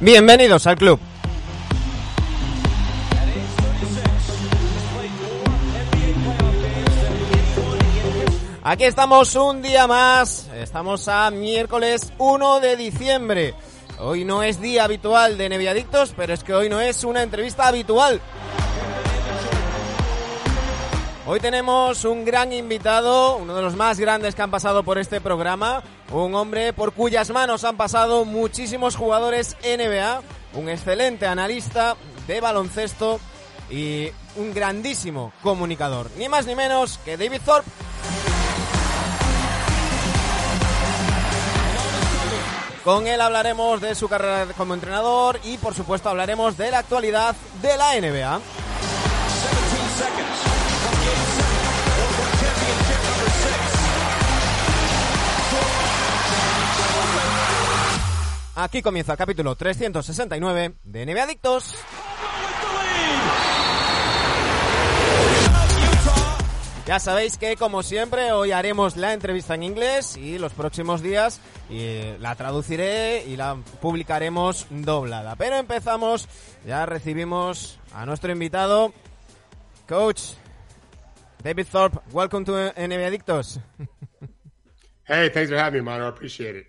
Bienvenidos al club. Aquí estamos un día más, estamos a miércoles 1 de diciembre. Hoy no es día habitual de Neviadictos, pero es que hoy no es una entrevista habitual. Hoy tenemos un gran invitado, uno de los más grandes que han pasado por este programa, un hombre por cuyas manos han pasado muchísimos jugadores NBA, un excelente analista de baloncesto y un grandísimo comunicador, ni más ni menos que David Thorpe. Con él hablaremos de su carrera como entrenador y por supuesto hablaremos de la actualidad de la NBA. Aquí comienza el capítulo 369 de NBA Adictos. Ya sabéis que, como siempre, hoy haremos la entrevista en inglés y los próximos días y la traduciré y la publicaremos doblada. Pero empezamos, ya recibimos a nuestro invitado, Coach David Thorpe. Welcome to NBA Adictos. hey, thanks for having me, man. I appreciate it.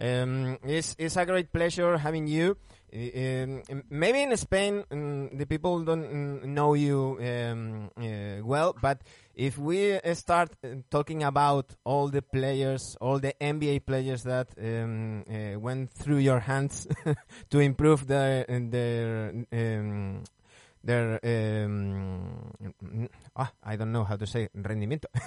Um, it's, it's a great pleasure having you. Um, maybe in Spain, um, the people don't mm, know you um, uh, well, but if we start uh, talking about all the players, all the NBA players that um, uh, went through your hands to improve their their um, their um, ah, I don't know how to say rendimiento.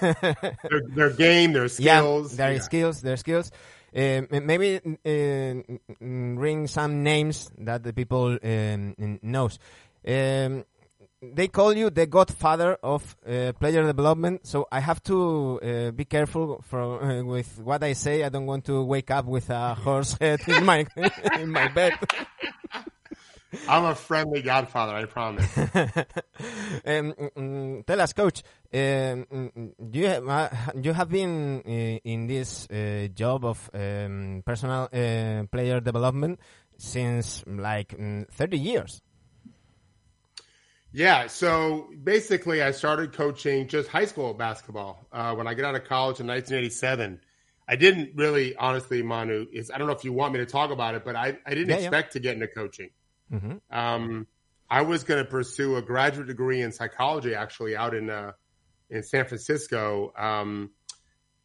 their, their game, their skills, yeah, their yeah. skills, their skills. Uh, maybe uh, ring some names that the people um, knows. Um, they call you the godfather of uh, player development, so I have to uh, be careful for, uh, with what I say. I don't want to wake up with a horse head in my in my bed. I'm a friendly godfather, I promise. um, tell us, coach, um, you have, uh, you have been uh, in this uh, job of um, personal uh, player development since like 30 years. Yeah, so basically, I started coaching just high school basketball uh, when I got out of college in 1987. I didn't really, honestly, Manu, is I don't know if you want me to talk about it, but I, I didn't yeah, expect yeah. to get into coaching. Mm-hmm. Um, I was going to pursue a graduate degree in psychology, actually, out in uh, in San Francisco. Um,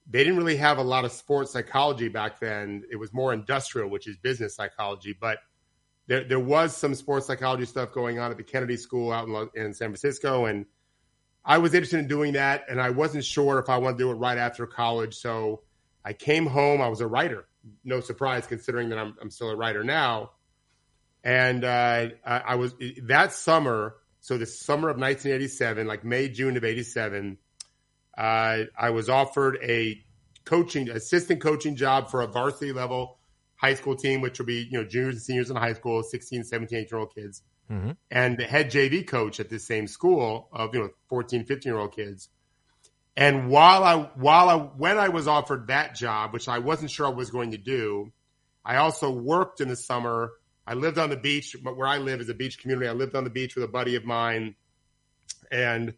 they didn't really have a lot of sports psychology back then. It was more industrial, which is business psychology. But there, there was some sports psychology stuff going on at the Kennedy School out in, in San Francisco, and I was interested in doing that. And I wasn't sure if I wanted to do it right after college, so I came home. I was a writer. No surprise, considering that I'm, I'm still a writer now. And uh, I, I was that summer. So the summer of 1987, like May, June of 87, uh, I was offered a coaching assistant coaching job for a varsity level high school team, which will be you know juniors and seniors in high school, 16, 17, 18 year old kids, mm-hmm. and the head JV coach at this same school of you know 14, 15 year old kids. And while I while I when I was offered that job, which I wasn't sure I was going to do, I also worked in the summer I lived on the beach, but where I live is a beach community. I lived on the beach with a buddy of mine, and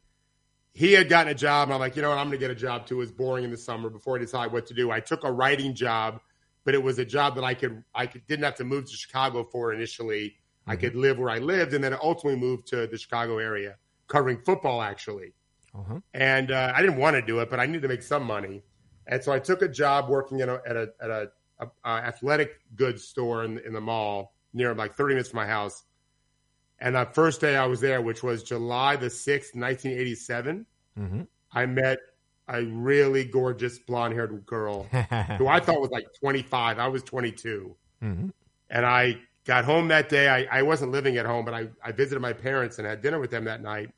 he had gotten a job. And I'm like, you know what? I'm going to get a job too. It was boring in the summer before I decide what to do. I took a writing job, but it was a job that I could I could, didn't have to move to Chicago for initially. Mm-hmm. I could live where I lived, and then ultimately moved to the Chicago area, covering football actually. Uh-huh. And uh, I didn't want to do it, but I needed to make some money, and so I took a job working at a at a, at a, a, a athletic goods store in, in the mall near like 30 minutes from my house. And that first day I was there, which was July the 6th, 1987, mm-hmm. I met a really gorgeous blonde haired girl who I thought was like 25. I was 22. Mm-hmm. And I got home that day. I, I wasn't living at home, but I, I visited my parents and had dinner with them that night.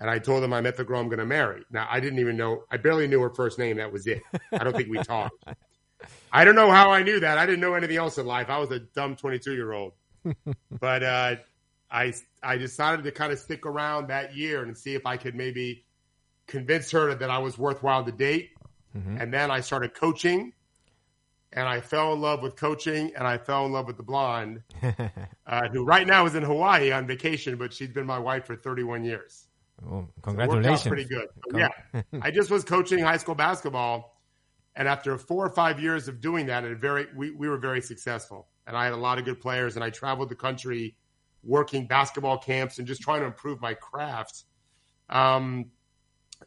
And I told them I met the girl I'm going to marry. Now, I didn't even know, I barely knew her first name. That was it. I don't think we talked. I don't know how I knew that. I didn't know anything else in life. I was a dumb 22 year old. but uh, I I decided to kind of stick around that year and see if I could maybe convince her that I was worthwhile to date. Mm-hmm. And then I started coaching. and I fell in love with coaching, and I fell in love with the blonde, uh, who right now is in Hawaii on vacation, but she's been my wife for 31 years. Oh, congratulations! So pretty good. yeah, I just was coaching high school basketball, and after four or five years of doing that, and very we, we were very successful, and I had a lot of good players, and I traveled the country working basketball camps and just trying to improve my craft. Um,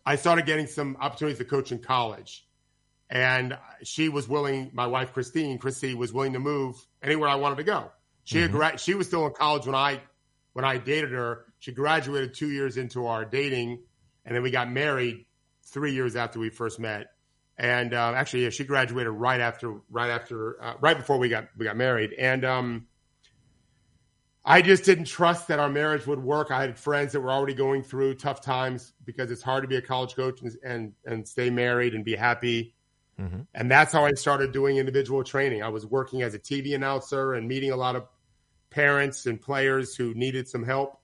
I started getting some opportunities to coach in college and she was willing. My wife Christine, Chrissy, was willing to move anywhere I wanted to go. She mm-hmm. gra- she was still in college when I when I dated her. She graduated two years into our dating, and then we got married three years after we first met. And uh, actually, yeah, she graduated right after right after uh, right before we got we got married. And um, I just didn't trust that our marriage would work. I had friends that were already going through tough times because it's hard to be a college coach and and, and stay married and be happy. Mm-hmm. And that's how I started doing individual training. I was working as a TV announcer and meeting a lot of parents and players who needed some help.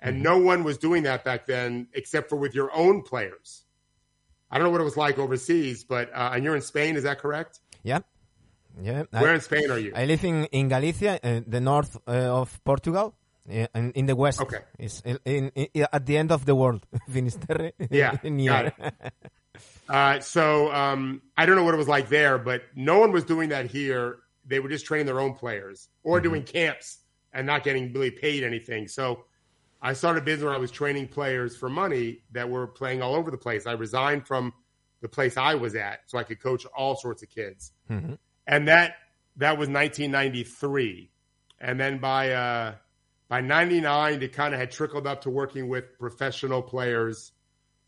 And mm-hmm. no one was doing that back then except for with your own players. I don't know what it was like overseas, but uh, and you're in Spain, is that correct? Yeah. Yeah. Where I, in Spain are you? I live in, in Galicia, uh, the north uh, of Portugal. in, in the west. Okay. It's in, in, in, at the end of the world. Finisterre. Yeah. Uh, so um, I don't know what it was like there, but no one was doing that here. They were just training their own players or mm-hmm. doing camps and not getting really paid anything. So I started a business where I was training players for money that were playing all over the place. I resigned from the place I was at so I could coach all sorts of kids. Mm-hmm. And that that was 1993. And then by uh, by 99, it kind of had trickled up to working with professional players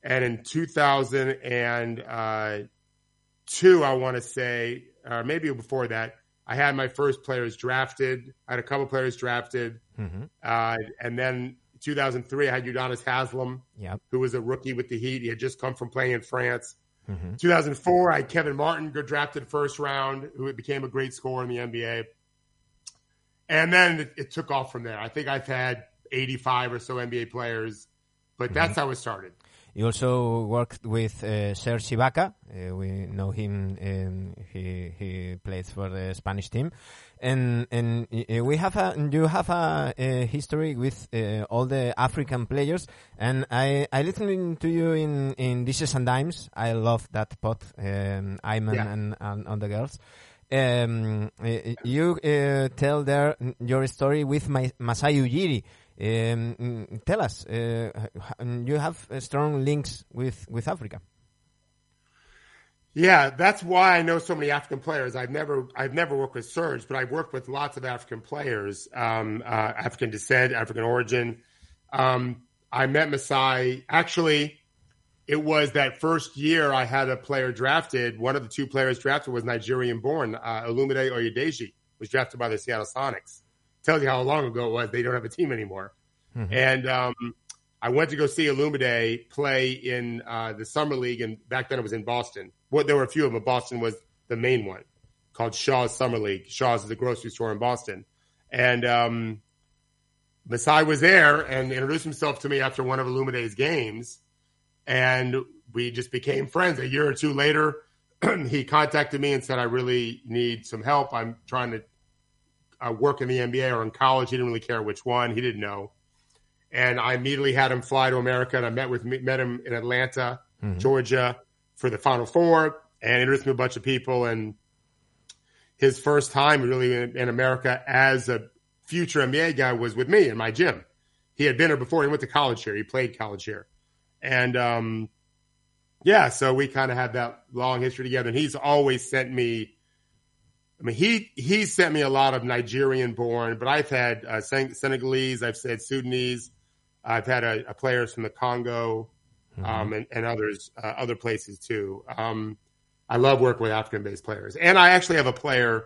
and in 2002, I want to say, or maybe before that, I had my first players drafted. I had a couple players drafted. Mm-hmm. Uh, and then 2003, I had Udonis Haslem, yep. who was a rookie with the Heat. He had just come from playing in France. Mm-hmm. 2004, I had Kevin Martin, go drafted first round, who became a great scorer in the NBA. And then it, it took off from there. I think I've had 85 or so NBA players, but mm-hmm. that's how it started. You also worked with uh, Serge Ibaka. Uh, we know him. Um, he he plays for the Spanish team, and and uh, we have a you have a, a history with uh, all the African players. And I I listened to you in in Dishes and Dimes. I love that pot, um, Iman yeah. and, and and the girls. Um, you uh, tell there your story with my Masai Ujiri. Um, tell us, uh, you have strong links with, with Africa. Yeah, that's why I know so many African players. I've never I've never worked with Serge, but I've worked with lots of African players, um, uh, African descent, African origin. Um, I met Masai. Actually, it was that first year I had a player drafted. One of the two players drafted was Nigerian born. Uh, Olumide Oyedeji was drafted by the Seattle Sonics tells you how long ago it was. They don't have a team anymore. Mm-hmm. And um, I went to go see Olumide play in uh, the summer league, and back then it was in Boston. Well, there were a few of them, Boston was the main one, called Shaw's Summer League. Shaw's is a grocery store in Boston, and um, Masai was there and introduced himself to me after one of Olumide's games, and we just became friends. A year or two later, he contacted me and said, "I really need some help. I'm trying to uh, work in the NBA or in college. He didn't really care which one. He didn't know. And I immediately had him fly to America, and I met with met him in Atlanta, mm-hmm. Georgia, for the Final Four, and introduced me to a bunch of people. And his first time really in, in America as a future NBA guy was with me in my gym. He had been here before. He went to college here. He played college here, and um, yeah, so we kind of had that long history together. And he's always sent me I mean, he he sent me a lot of Nigerian born, but I've had uh, Senegalese, I've said Sudanese, I've had a, a players from the Congo, mm-hmm. um, and, and, others uh, other places too. Um, I love working with African based players, and I actually have a player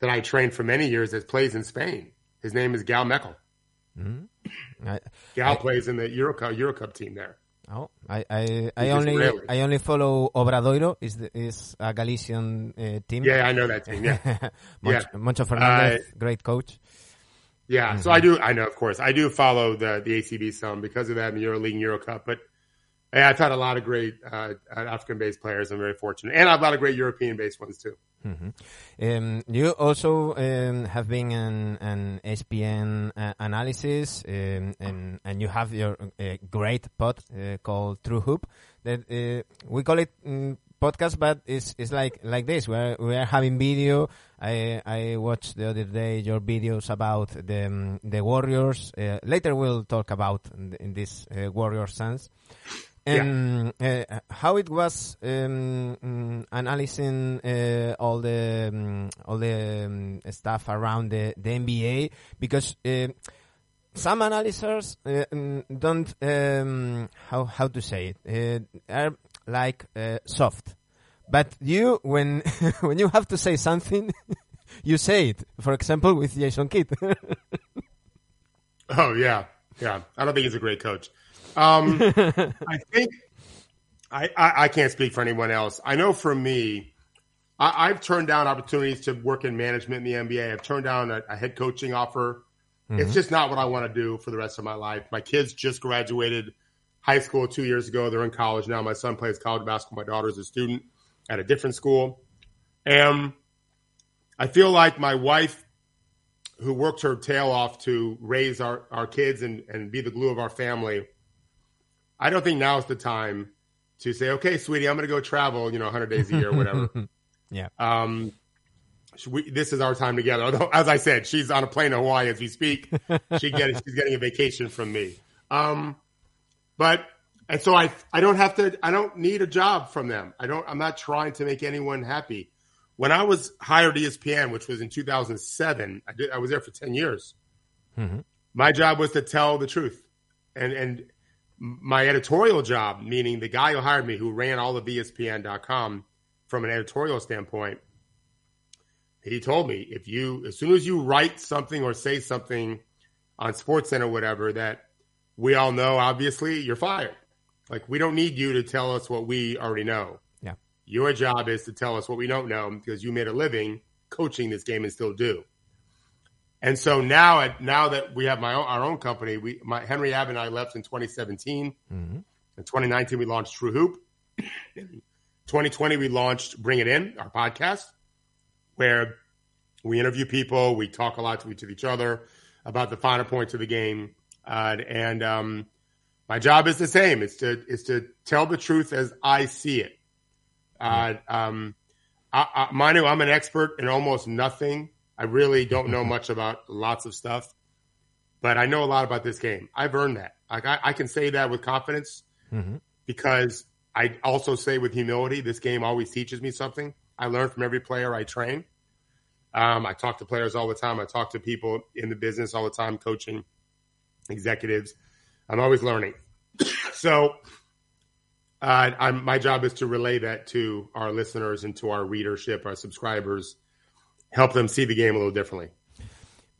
that I trained for many years that plays in Spain. His name is Gal Mekel. Mm-hmm. I, Gal I, plays in the Eurocup Eurocup team there. Oh, I I, I only. I only follow Obradoiro. is the, is a Galician uh, team. Yeah, I know that team. Yeah, Moncho, yeah. Moncho Fernandez, uh, great coach. Yeah, mm-hmm. so I do. I know, of course, I do follow the the ACB some because of that in Euro League and Euro Cup. But yeah, I've had a lot of great uh, African based players. I'm very fortunate, and I've a lot of great European based ones too. Mm-hmm. Um, you also um, have been an, an ESPN uh, analysis, um, and and you have your uh, great pod uh, called True Hoop. That uh, we call it um, podcast, but it's it's like like this. We're we are having video. I I watched the other day your videos about the um, the Warriors. Uh, later we'll talk about in, in this uh, Warrior sense. And yeah. uh, how it was um, mm, analyzing uh, all the um, all the um, stuff around the, the NBA because uh, some analysts uh, mm, don't um, how how to say it uh, are like uh, soft, but you when when you have to say something, you say it. For example, with Jason Kidd. oh yeah, yeah. I don't think he's a great coach. Um, I think I, I, I, can't speak for anyone else. I know for me, I, have turned down opportunities to work in management in the NBA. I've turned down a, a head coaching offer. Mm-hmm. It's just not what I want to do for the rest of my life. My kids just graduated high school two years ago. They're in college now. My son plays college basketball. My daughter's a student at a different school. And I feel like my wife, who worked her tail off to raise our, our kids and, and be the glue of our family – I don't think now is the time to say, okay, sweetie, I'm going to go travel, you know, 100 days a year, or whatever. yeah. Um, we, this is our time together. Although, as I said, she's on a plane to Hawaii as we speak. She get, she's getting a vacation from me. Um, but and so I I don't have to I don't need a job from them. I don't I'm not trying to make anyone happy. When I was hired ESPN, which was in 2007, I did I was there for 10 years. Mm-hmm. My job was to tell the truth, and and my editorial job, meaning the guy who hired me, who ran all of ESPN.com from an editorial standpoint, he told me if you, as soon as you write something or say something on SportsCenter or whatever that we all know, obviously, you're fired. Like we don't need you to tell us what we already know. Yeah. Your job is to tell us what we don't know because you made a living coaching this game and still do. And so now, now that we have my own, our own company, we, my Henry Abbott and I left in 2017. Mm-hmm. In 2019, we launched True Hoop. in 2020, we launched Bring It In, our podcast, where we interview people, we talk a lot to each, each other about the finer points of the game, uh, and um, my job is the same. It's to is to tell the truth as I see it. Uh, um, I, I, Manu, I'm an expert in almost nothing I really don't know much about lots of stuff, but I know a lot about this game. I've earned that. Like I, I can say that with confidence mm-hmm. because I also say with humility, this game always teaches me something. I learn from every player I train. Um, I talk to players all the time. I talk to people in the business all the time, coaching executives. I'm always learning. so, uh, my job is to relay that to our listeners and to our readership, our subscribers, help them see the game a little differently.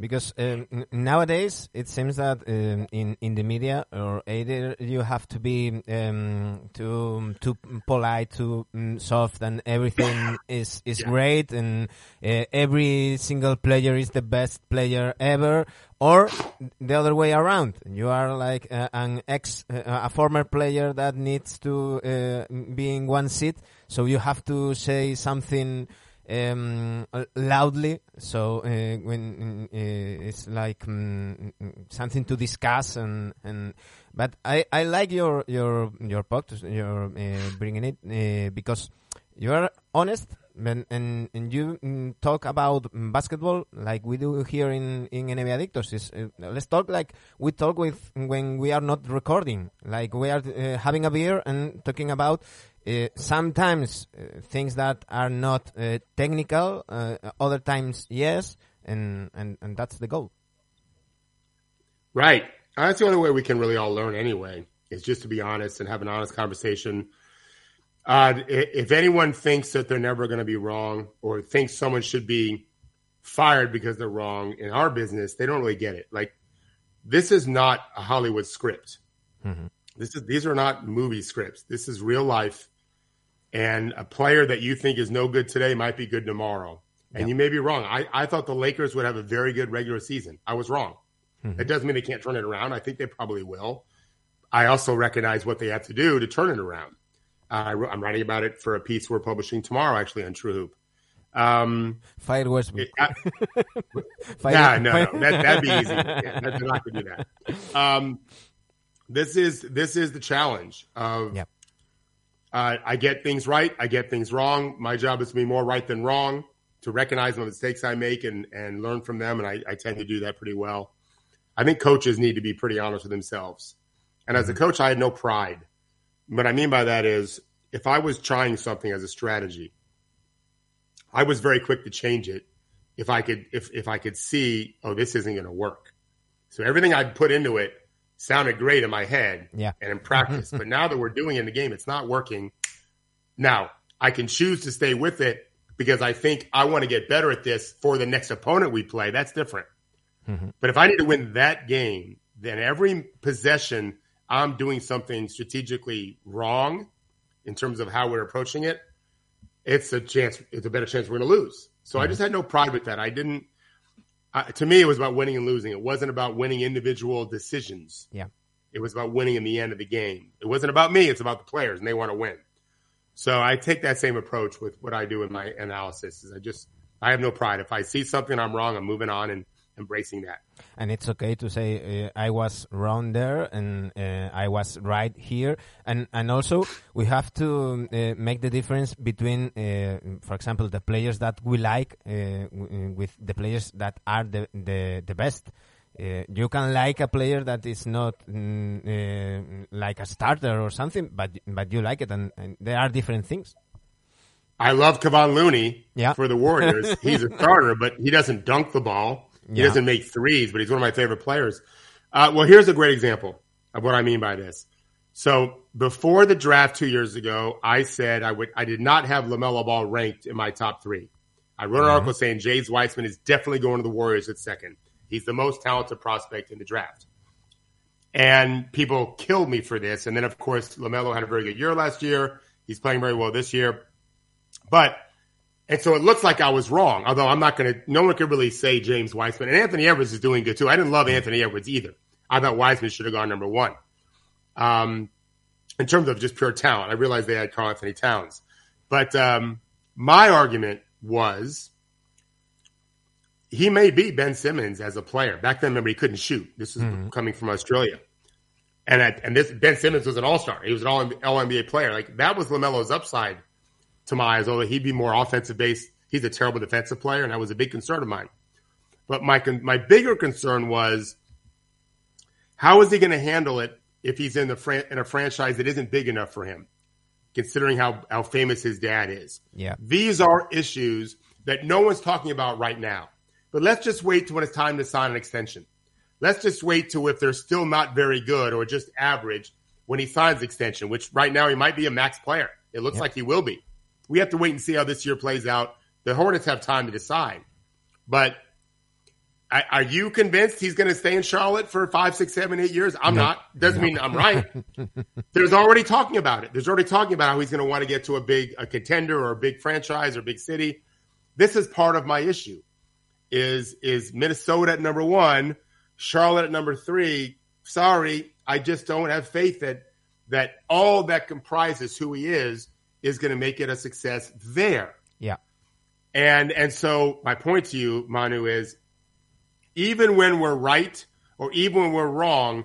Because um, nowadays it seems that um, in in the media, or either you have to be um, too too polite, too um, soft, and everything is is yeah. great, and uh, every single player is the best player ever, or the other way around. You are like uh, an ex, uh, a former player that needs to uh, be in one seat, so you have to say something um, loudly. So uh, when uh, it's like um, something to discuss and and but I, I like your your your podcast your uh, bringing it uh, because you are honest and and, and you mm, talk about basketball like we do here in in NBA Adictos. Is uh, let's talk like we talk with when we are not recording, like we are uh, having a beer and talking about uh, sometimes uh, things that are not uh, technical, uh, other times yes, and, and and that's the goal. Right. That's the only way we can really all learn anyway. Is just to be honest and have an honest conversation. Uh, if anyone thinks that they're never going to be wrong or thinks someone should be fired because they're wrong in our business, they don't really get it. Like this is not a Hollywood script. Mm-hmm. This is these are not movie scripts. This is real life. And a player that you think is no good today might be good tomorrow. And you may be wrong. I, I thought the Lakers would have a very good regular season. I was wrong. Mm-hmm. It doesn't mean they can't turn it around. I think they probably will. I also recognize what they have to do to turn it around. Uh, I'm writing about it for a piece we're publishing tomorrow, actually, on True Hoop. Um, Fire Westbrook. Fire, yeah, no, no that, would be easy. Yeah, they're not going to do that. Um, this is this is the challenge of. Yep. Uh, I get things right. I get things wrong. My job is to be more right than wrong, to recognize the mistakes I make and and learn from them. And I, I tend to do that pretty well. I think coaches need to be pretty honest with themselves. And as a mm-hmm. coach, I had no pride. What I mean by that is, if I was trying something as a strategy, I was very quick to change it if I could if if I could see, oh, this isn't going to work. So everything I'd put into it sounded great in my head yeah. and in practice. but now that we're doing it in the game, it's not working. Now I can choose to stay with it because I think I want to get better at this for the next opponent we play. That's different. Mm-hmm. But if I need to win that game, then every possession I'm doing something strategically wrong in terms of how we're approaching it, it's a chance. It's a better chance we're going to lose. So mm-hmm. I just had no pride with that. I didn't. Uh, to me, it was about winning and losing. It wasn't about winning individual decisions. Yeah. It was about winning in the end of the game. It wasn't about me. It's about the players, and they want to win. So I take that same approach with what I do in my analysis. Is I just I have no pride. If I see something I'm wrong, I'm moving on and embracing that. And it's okay to say uh, I was wrong there and uh, I was right here. And and also we have to uh, make the difference between, uh, for example, the players that we like uh, with the players that are the the, the best. Uh, you can like a player that is not mm, like a starter or something, but but you like it, and, and there are different things. I love Kevon Looney yeah. for the Warriors. He's a starter, but he doesn't dunk the ball. He doesn't make threes, but he's one of my favorite players. Uh, well, here's a great example of what I mean by this. So before the draft two years ago, I said I would I did not have LaMelo Ball ranked in my top three. I wrote an mm-hmm. article saying James Wiseman is definitely going to the Warriors at second. He's the most talented prospect in the draft. And people killed me for this. And then of course Lamelo had a very good year last year. He's playing very well this year. But and so it looks like I was wrong, although I'm not going to, no one could really say James Wiseman. And Anthony Edwards is doing good too. I didn't love Anthony Edwards either. I thought Wiseman should have gone number one. Um, in terms of just pure talent, I realized they had Karl-Anthony Towns. But um, my argument was he may be Ben Simmons as a player. Back then, remember, he couldn't shoot. This is mm-hmm. coming from Australia. And, at, and this Ben Simmons was an all star. He was an all NBA player. Like that was LaMelo's upside to my eyes, although he'd be more offensive based. He's a terrible defensive player, and that was a big concern of mine. But my my bigger concern was how is he going to handle it if he's in the fran- in a franchise that isn't big enough for him, considering how how famous his dad is. Yeah, these are issues that no one's talking about right now. But let's just wait to when it's time to sign an extension. Let's just wait to if they're still not very good or just average when he signs extension, which right now he might be a max player. It looks like he will be we have to wait and see how this year plays out. The Hornets have time to decide. But are you convinced he's going to stay in Charlotte for five, six, seven, eight years? I'm no. not. Doesn't no. mean I'm right. There's already talking about it. There's already talking about how he's going to want to get to a big a contender or a big franchise or big city. This is part of my issue. Is is Minnesota at number one, Charlotte at number three? Sorry, I just don't have faith that that all that comprises who he is is going to make it a success there. Yeah. And and so my point to you, Manu, is even when we're right or even when we're wrong,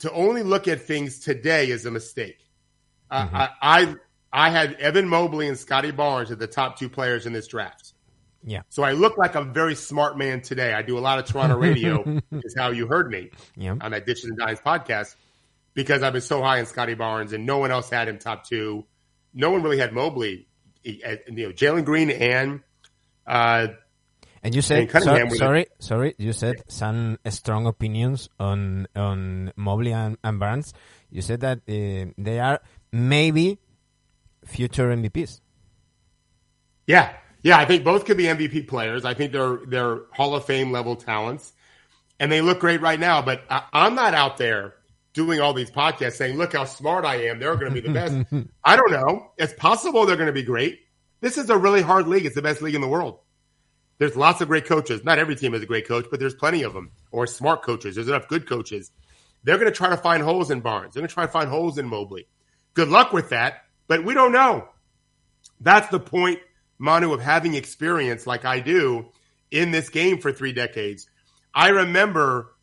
to only look at things today is a mistake. Uh, mm-hmm. I, I I had Evan Mobley and Scotty Barnes as the top two players in this draft. Yeah. So I look like a very smart man today. I do a lot of Toronto radio, is how you heard me yeah. on that Dishes and Dimes podcast, because I've been so high in Scotty Barnes and no one else had him top two no one really had Mobley. You know, Jalen Green and uh, and you said so, sorry, sorry. You said some strong opinions on on Mobley and, and Barnes. You said that uh, they are maybe future MVPs. Yeah, yeah. I think both could be MVP players. I think they're they're Hall of Fame level talents, and they look great right now. But I, I'm not out there doing all these podcasts saying, look how smart I am. They're going to be the best. I don't know. It's possible they're going to be great. This is a really hard league. It's the best league in the world. There's lots of great coaches. Not every team is a great coach, but there's plenty of them or smart coaches. There's enough good coaches. They're going to try to find holes in Barnes. They're going to try to find holes in Mobley. Good luck with that, but we don't know. That's the point Manu, of having experience like I do in this game for three decades. I remember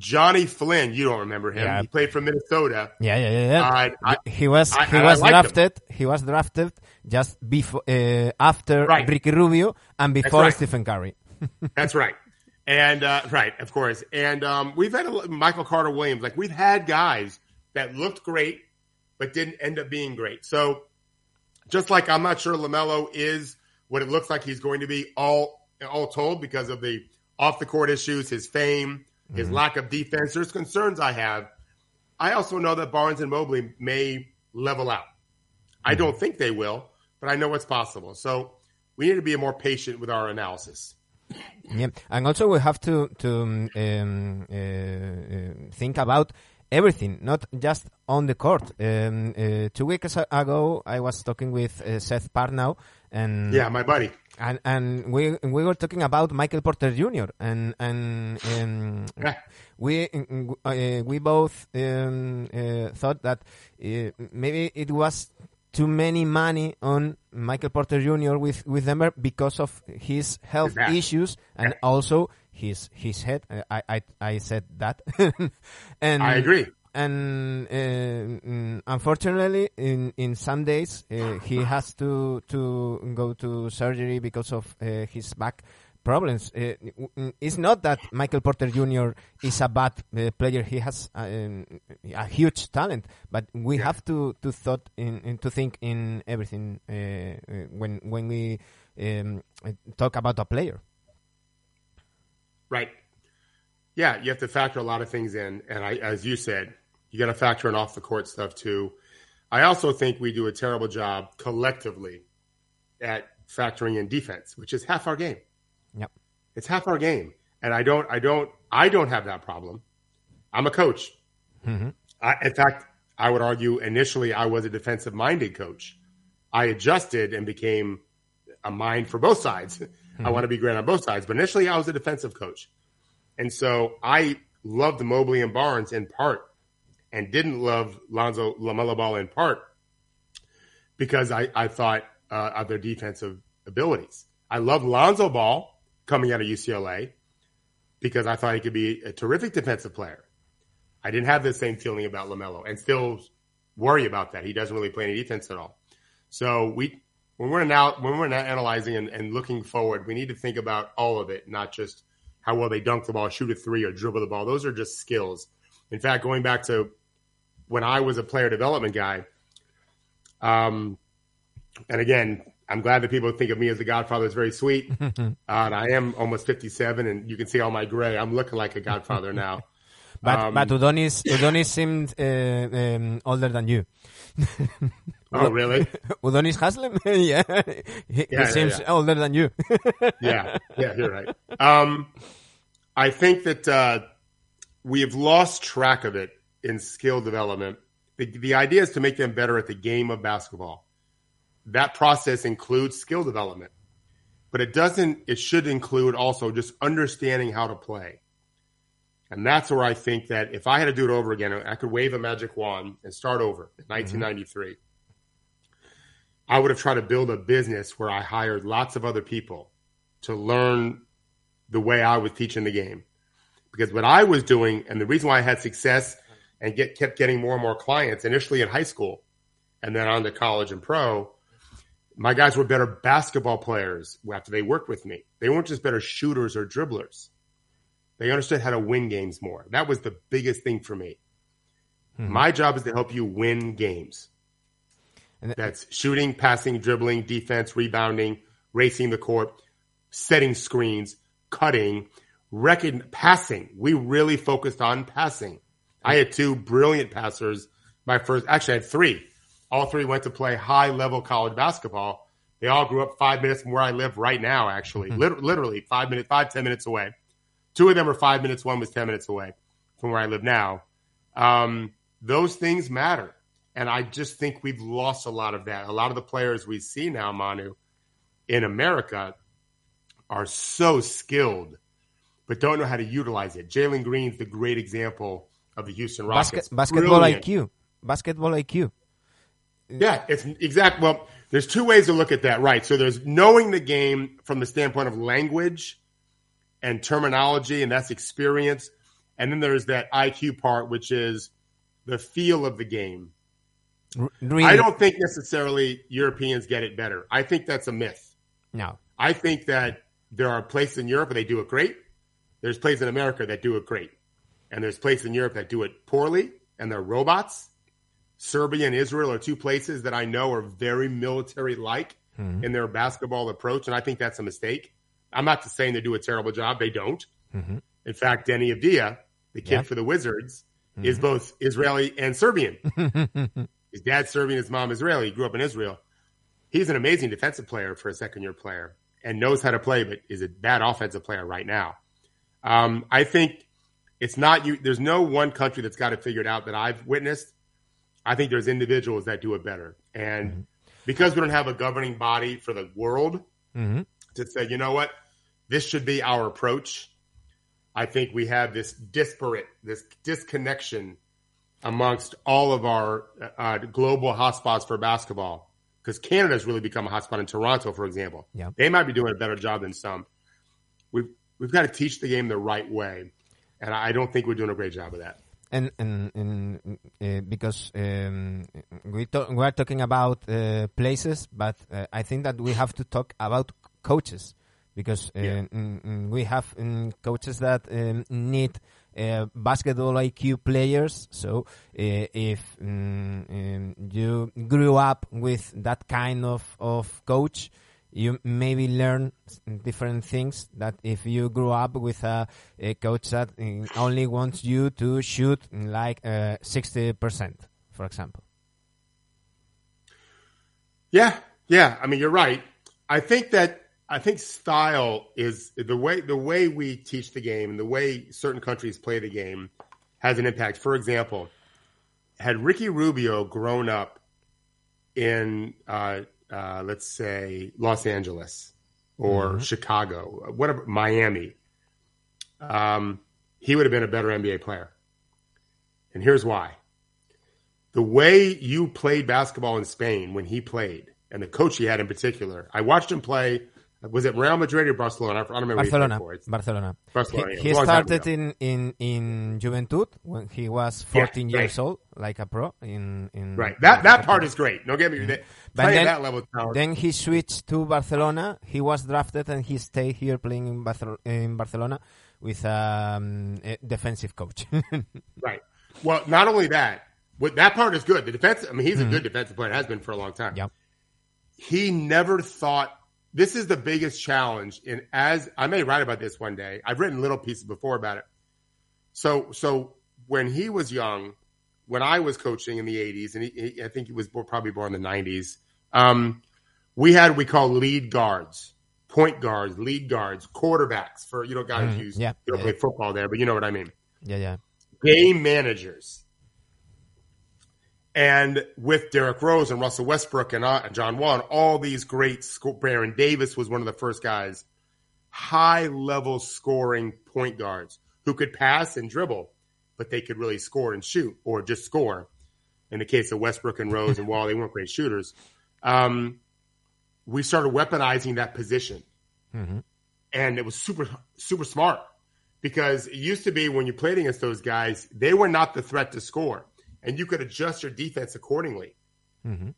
Johnny Flynn. You don't remember him? Yeah. He played for Minnesota. Yeah, yeah, yeah. yeah. Uh, I, he was I, he I, was drafted. Him. He was drafted just before uh, after right. Ricky Rubio and before right. Stephen Curry. That's right. And uh, right, of course. And um, we've had a, Michael Carter Williams. Like we've had guys that looked great but didn't end up being great. So just like I'm not sure LaMelo is what it looks like he's going to be all all told because of the off the court issues, his fame, his mm-hmm. lack of defense. There's concerns I have. I also know that Barnes and Mobley may level out. I don't think they will, but I know it's possible. So we need to be more patient with our analysis. Yeah, and also we have to to um, uh, uh, think about everything, not just on the court. Um, uh, two weeks ago, I was talking with uh, Seth Partnow, and yeah, my buddy, and and we we were talking about Michael Porter Jr. and and um, we uh, we both um, uh, thought that uh, maybe it was too many money on Michael Porter Jr. with with Denver because of his health issues and also his his head. I I, I said that, and I agree. And uh, unfortunately, in in some days uh, he has to to go to surgery because of uh, his back problems. Uh, it's not that Michael Porter Jr. is a bad uh, player; he has um, a huge talent. But we yeah. have to to thought in, in, to think in everything uh, when when we um, talk about a player. Right. Yeah, you have to factor a lot of things in, and I, as you said, you got to factor in off the court stuff too. I also think we do a terrible job collectively at factoring in defense, which is half our game. Yep. It's half our game. And I don't, I don't, I don't have that problem. I'm a coach. Mm-hmm. I, in fact, I would argue initially I was a defensive minded coach. I adjusted and became a mind for both sides. Mm-hmm. I want to be great on both sides. But initially, I was a defensive coach. And so I loved Mobley and Barnes in part and didn't love Lonzo LaMelo Ball in part because I, I thought uh, of their defensive abilities. I love Lonzo Ball coming out of UCLA because I thought he could be a terrific defensive player. I didn't have the same feeling about LaMelo and still worry about that. He doesn't really play any defense at all. So we when we're now when we're now analyzing and, and, looking forward, we need to think about all of it, not just how well they dunk the ball, shoot a three, or dribble the ball. Those are just skills. In fact, going back to when I was a player development guy, um, and again, I'm glad that people think of me as the Godfather. It's very sweet. uh, and I am almost 57, and you can see all my gray. I'm looking like a Godfather now. but um, but Udonis Udonis seemed uh, um, older than you. Oh, really? Udonis Haslem? yeah. He, yeah, he seems yeah. older than you. yeah, yeah, you're right. Um, I think that uh, we have lost track of it in skill development. The, the idea is to make them better at the game of basketball. That process includes skill development, but it doesn't, it should include also just understanding how to play. And that's where I think that if I had to do it over again, I could wave a magic wand and start over in 1993. Mm-hmm I would have tried to build a business where I hired lots of other people to learn the way I was teaching the game. Because what I was doing, and the reason why I had success and get kept getting more and more clients initially in high school and then on to college and pro, my guys were better basketball players after they worked with me. They weren't just better shooters or dribblers. They understood how to win games more. That was the biggest thing for me. Hmm. My job is to help you win games. And That's shooting, passing, dribbling, defense, rebounding, racing the court, setting screens, cutting, record passing. We really focused on passing. I had two brilliant passers. My first, actually, I had three. All three went to play high level college basketball. They all grew up five minutes from where I live right now, actually, mm-hmm. literally five minutes, five, ten minutes away. Two of them are five minutes, one was 10 minutes away from where I live now. Um, those things matter. And I just think we've lost a lot of that. A lot of the players we see now, Manu, in America are so skilled, but don't know how to utilize it. Jalen Green's the great example of the Houston Rockets. Basket, basketball Brilliant. IQ. Basketball IQ. Yeah, it's exact. Well, there's two ways to look at that, right? So there's knowing the game from the standpoint of language and terminology, and that's experience. And then there's that IQ part, which is the feel of the game. Really? I don't think necessarily Europeans get it better. I think that's a myth. No. I think that there are places in Europe where they do it great. There's places in America that do it great. And there's places in Europe that do it poorly, and they're robots. Serbia and Israel are two places that I know are very military like mm-hmm. in their basketball approach. And I think that's a mistake. I'm not saying they do a terrible job. They don't. Mm-hmm. In fact, Deni Avdija, the kid yep. for the Wizards, mm-hmm. is both Israeli and Serbian. his dad's Serbian, his mom Israeli. He grew up in Israel. He's an amazing defensive player for a second year player and knows how to play, but is a bad offensive player right now. Um, I think it's not you. There's no one country that's got it figured out that I've witnessed. I think there's individuals that do it better, and mm-hmm. because we don't have a governing body for the world mm-hmm. to say, you know what, this should be our approach. I think we have this disparate, this disconnection amongst all of our uh, global hotspots for basketball. Because Canada's really become a hotspot in Toronto, for example. Yeah. They might be doing a better job than some. We've we've got to teach the game the right way, and I don't think we're doing a great job of that. And and, and uh, because um, we we are talking about uh, places, but uh, I think that we have to talk about coaches because uh, yeah. mm, mm, we have um, coaches that um, need uh, basketball IQ players. So uh, if um, you grew up with that kind of, of coach, you maybe learn different things that if you grew up with a, a coach that uh, only wants you to shoot like uh, 60%, for example. Yeah, yeah. I mean, you're right. I think that I think style is the way the way we teach the game and the way certain countries play the game has an impact. For example, had Ricky Rubio grown up in uh, uh, let's say Los Angeles or mm-hmm. Chicago, whatever Miami, um, he would have been a better NBA player. And here's why: the way you played basketball in Spain when he played, and the coach he had in particular. I watched him play was it Real Madrid or Barcelona? I don't remember. Barcelona. Barcelona. Barcelona. He, he started in, in in Joventut when he was 14 yeah, years right. old, like a pro. In, in right. That that part is great. Don't get me. Mm-hmm. Playing then, that level. Then he switched to Barcelona. He was drafted and he stayed here playing in, Barcelona, in Barcelona with um, a defensive coach. right. Well, not only that, what that part is good. The defense. I mean, he's mm-hmm. a good defensive player. Has been for a long time. Yep. He never thought this is the biggest challenge. And as I may write about this one day, I've written little pieces before about it. So, so when he was young, when I was coaching in the 80s, and he, he, I think he was probably born in the 90s, um, we had what we call lead guards, point guards, lead guards, quarterbacks for you know guys mm, who yeah, you know, yeah, play football there, but you know what I mean. Yeah, yeah. Game managers. And with Derrick Rose and Russell Westbrook and uh, John Wall, and all these great sco- Baron Davis was one of the first guys, high level scoring point guards who could pass and dribble, but they could really score and shoot or just score. In the case of Westbrook and Rose and Wall, they weren't great shooters. Um, we started weaponizing that position. Mm-hmm. And it was super, super smart because it used to be when you played against those guys, they were not the threat to score and you could adjust your defense accordingly. Mm-hmm.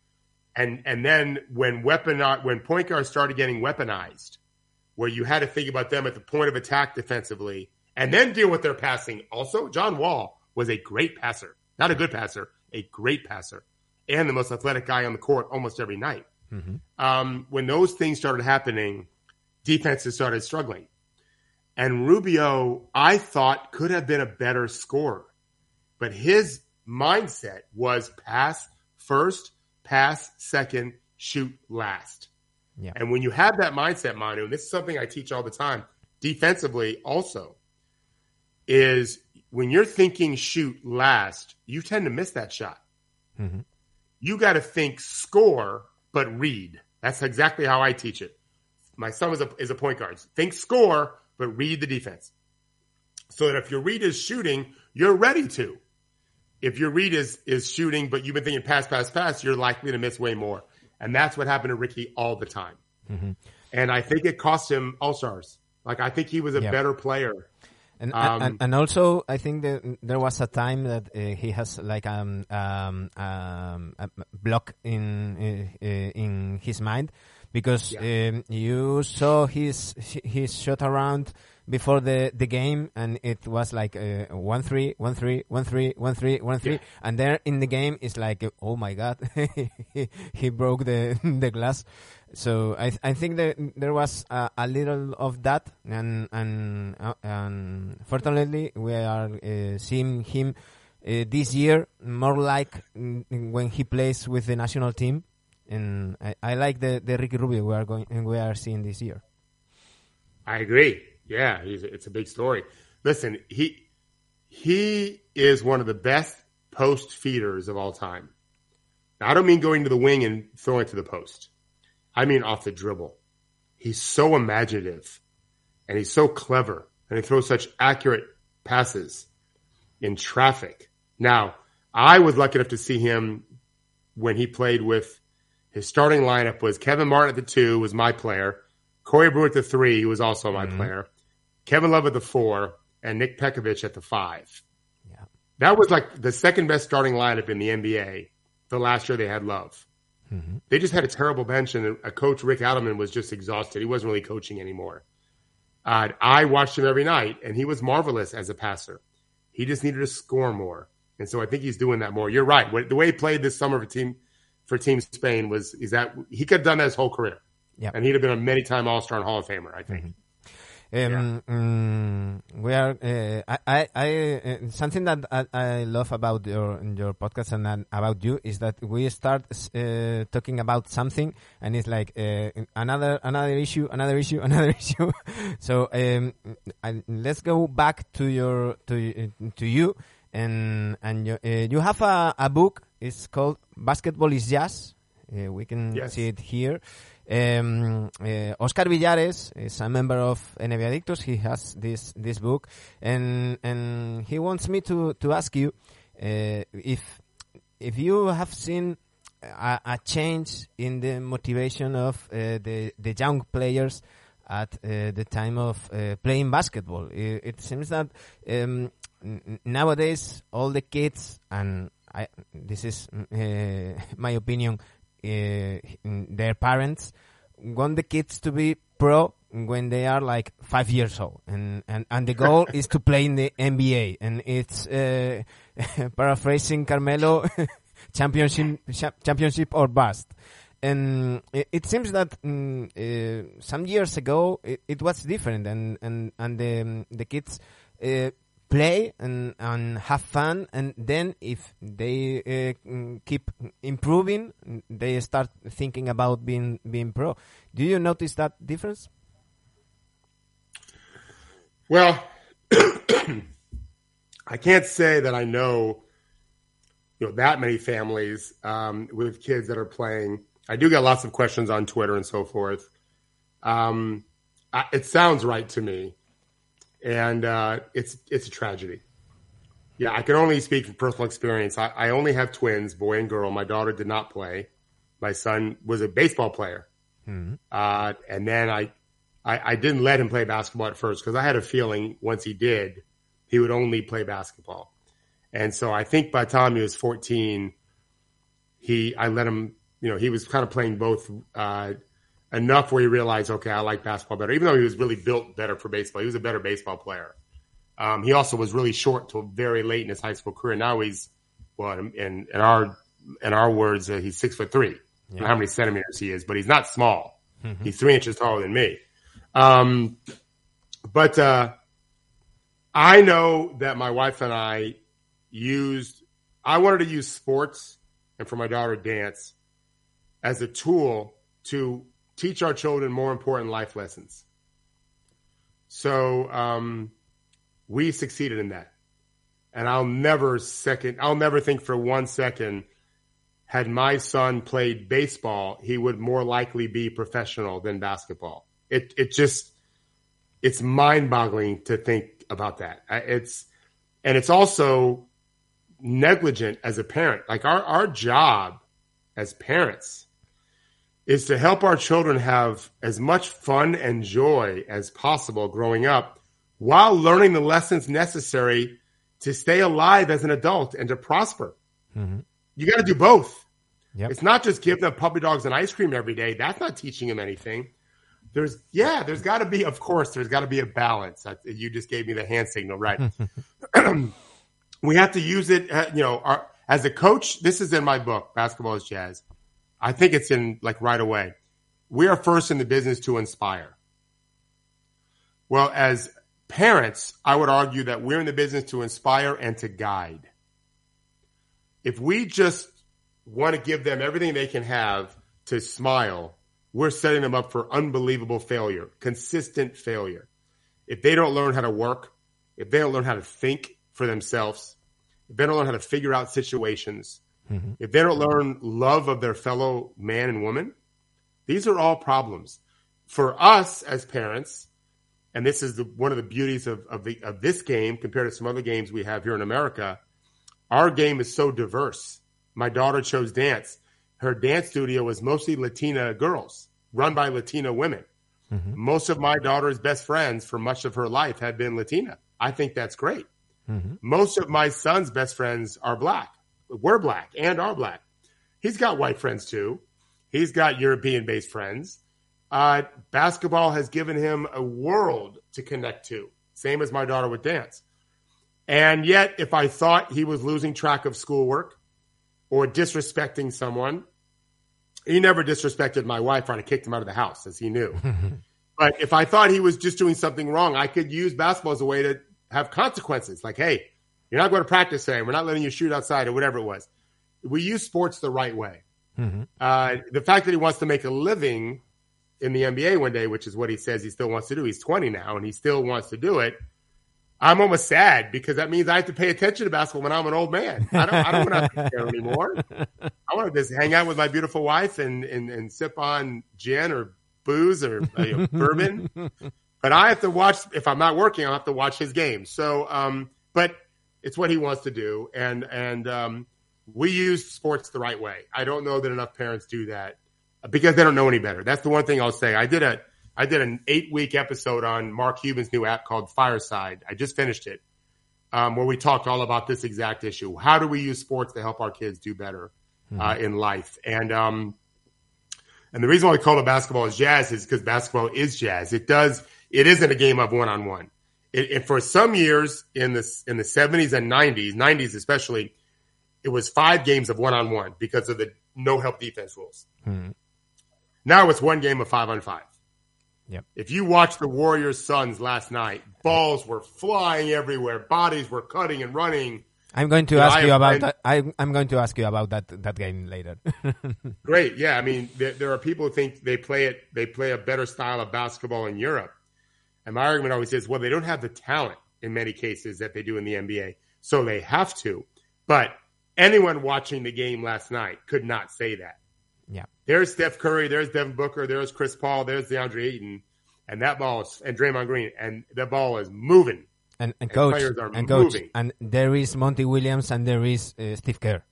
And and then when weapon when point guards started getting weaponized, where you had to think about them at the point of attack defensively, and then deal with their passing. Also, John Wall was a great passer, not a good passer, a great passer, and the most athletic guy on the court almost every night. Mm-hmm. Um, when those things started happening, defenses started struggling. And Rubio, I thought, could have been a better scorer, but his mindset was pass first, pass second, shoot last. Yeah. And when you have that mindset, Manu, and this is something I teach all the time, defensively also, is when you're thinking shoot last, you tend to miss that shot. Mm-hmm. You got to think score, but read. That's exactly how I teach it. My son is a, is a point guard. Think score, but read the defense. So that if your read is shooting, you're ready to if your read is is shooting, but you've been thinking pass, pass, pass, you're likely to miss way more. And that's what happened to Ricky all the time. Mm-hmm. And I think it cost him All Stars. Like I think he was a better player. And, um, and, and also I think that there was a time that uh, he has like um, um, um a block in uh, in his mind because yeah. um, you saw his his shot around before the the game and it was like uh, one three one three one three one three one three yeah. and there in the game it's like oh my god he broke the the glass so I I think that there was a, a little of that and and uh, and fortunately we are uh, seeing him uh, this year more like when he plays with the national team and I, I like the the Ricky Rubio we are going we are seeing this year. I agree. Yeah, it's a big story. Listen, he he is one of the best post feeders of all time. Now, I don't mean going to the wing and throwing to the post. I mean off the dribble. He's so imaginative and he's so clever and he throws such accurate passes in traffic. Now, I was lucky enough to see him when he played with his starting lineup was Kevin Martin at the two was my player. Corey Brewer at the three, who was also my mm-hmm. player. Kevin Love at the four, and Nick Pekovic at the five. Yeah. That was like the second best starting lineup in the NBA the last year they had Love. Mm-hmm. They just had a terrible bench, and a coach, Rick Adelman, was just exhausted. He wasn't really coaching anymore. Uh, I watched him every night, and he was marvelous as a passer. He just needed to score more. And so I think he's doing that more. You're right. The way he played this summer for team for Team Spain was is that he could have done that his whole career. Yeah. And he'd have been a many time All Star and Hall of Famer, I think. Mm-hmm. Um, yeah. um, we are. Uh, I, I, uh, something that I, I, love about your your podcast and about you is that we start uh, talking about something, and it's like uh, another another issue, another issue, another issue. so um, let's go back to your to to you, and and you, uh, you have a, a book. It's called Basketball is Jazz. Uh, we can yes. see it here. Um, uh, Oscar Villares is a member of NBA Adictos. He has this this book, and and he wants me to to ask you uh, if if you have seen a, a, change in the motivation of uh, the the young players at the time of playing basketball. It, it seems that um, nowadays all the kids and I, this is my opinion their parents want the kids to be pro when they are like five years old, and and, and the goal is to play in the NBA, and it's uh, paraphrasing Carmelo, championship championship or bust. And it, it seems that um, uh, some years ago it, it, was different, and and and the the kids uh, play and, and have fun and then if they uh, keep improving they start thinking about being being pro. Do you notice that difference? Well i can't say that i know you know that many families um, with kids that are playing. I do get lots of questions on twitter and so forth. Um, I, it sounds right to me and uh, it's it's a tragedy. Yeah, I can only speak from personal experience. I, I, only have twins, boy and girl. My daughter did not play. My son was a baseball player, mm-hmm. uh, and then I, I, I didn't let him play basketball at first because I had a feeling once he did, he would only play basketball. And so I think by the time he was fourteen, he I let him. You know, he was kind of playing both. Uh, enough where he realized, okay, I like basketball better. Even though he was really built better for baseball, he was a better baseball player. Um, he also was really short till very late in his high school career. Now he's well, in, in our in our words, uh, he's six foot three. Yeah. I don't know how many centimeters he is, but he's not small. Mm-hmm. He's three inches taller than me. Um, but uh, I know that my wife and I used. I wanted to use sports and for my daughter dance as a tool to teach our children more important life lessons. So um, we succeeded in that. And I'll never second, I'll never think for one second, had my son played baseball, he would more likely be professional than basketball. It, it just, it's mind boggling to think about that. It's, and it's also negligent as a parent. Like our, our job as parents is to help our children have as much fun and joy as possible growing up while learning the lessons necessary to stay alive as an adult and to prosper. Mm-hmm. You got to do both. Yep. It's not just give them puppy dogs and ice cream every day. That's not teaching them anything. There's, yeah, there's got to be, of course, there's got to be a balance. You just gave me the hand signal, right? we have to use it, uh, you know, our, as a coach. This is in my book, Basketball is Jazz. I think it's in like right away. We are first in the business to inspire. Well, as parents, I would argue that we're in the business to inspire and to guide. If we just want to give them everything they can have to smile, we're setting them up for unbelievable failure, consistent failure. If they don't learn how to work, if they don't learn how to think for themselves, if they don't learn how to figure out situations, mm-hmm. if they don't learn love of their fellow man and woman, these are all problems. For us as parents, and this is the, one of the beauties of, of, the, of this game compared to some other games we have here in America, our game is so diverse. My daughter chose dance. Her dance studio was mostly Latina girls, run by Latina women. Mm-hmm. Most of my daughter's best friends for much of her life had been Latina. I think that's great. Mm-hmm. Most of my son's best friends are black. We're black and are black. He's got white friends too. He's got European based friends. Uh, basketball has given him a world to connect to, same as my daughter with dance. And yet, if I thought he was losing track of schoolwork or disrespecting someone, he never disrespected my wife trying to kick him out of the house, as he knew. but if I thought he was just doing something wrong, I could use basketball as a way to have consequences. Like, hey, you're not going to practice today. We're not letting you shoot outside or whatever it was. We use sports the right way. Mm-hmm. Uh, the fact that he wants to make a living in the NBA one day, which is what he says he still wants to do. He's 20 now and he still wants to do it. I'm almost sad because that means I have to pay attention to basketball when I'm an old man. I don't, I don't want to care anymore. I want to just hang out with my beautiful wife and, and, and sip on gin or booze or you know, bourbon. But I have to watch, if I'm not working, I'll have to watch his games. So, um, but it's what he wants to do. And, and, um, we use sports the right way. I don't know that enough parents do that because they don't know any better. That's the one thing I'll say. I did a I did an eight week episode on Mark Cuban's new app called Fireside. I just finished it, um, where we talked all about this exact issue. How do we use sports to help our kids do better uh, mm-hmm. in life? And um, and the reason why we call it basketball is jazz is because basketball is jazz. It does. It isn't a game of one on one. It for some years in the in the seventies and nineties, nineties especially, it was five games of one on one because of the no help defense rules. Mm-hmm. Now it's one game of five on five. Yep. If you watch the Warriors Suns last night, balls were flying everywhere, bodies were cutting and running. I'm going to you ask know, you about that. I, am going to ask you about that that game later. great, yeah. I mean, there, there, are people who think they play it. They play a better style of basketball in Europe, and my argument always is, well, they don't have the talent in many cases that they do in the NBA, so they have to. But anyone watching the game last night could not say that. Yeah. There's Steph Curry, there's Devin Booker, there's Chris Paul, there's DeAndre Ayton, and that ball is and Draymond Green, and the ball is moving. And, and, and coach, and coach, and there is Monty Williams and there is uh, Steve Kerr.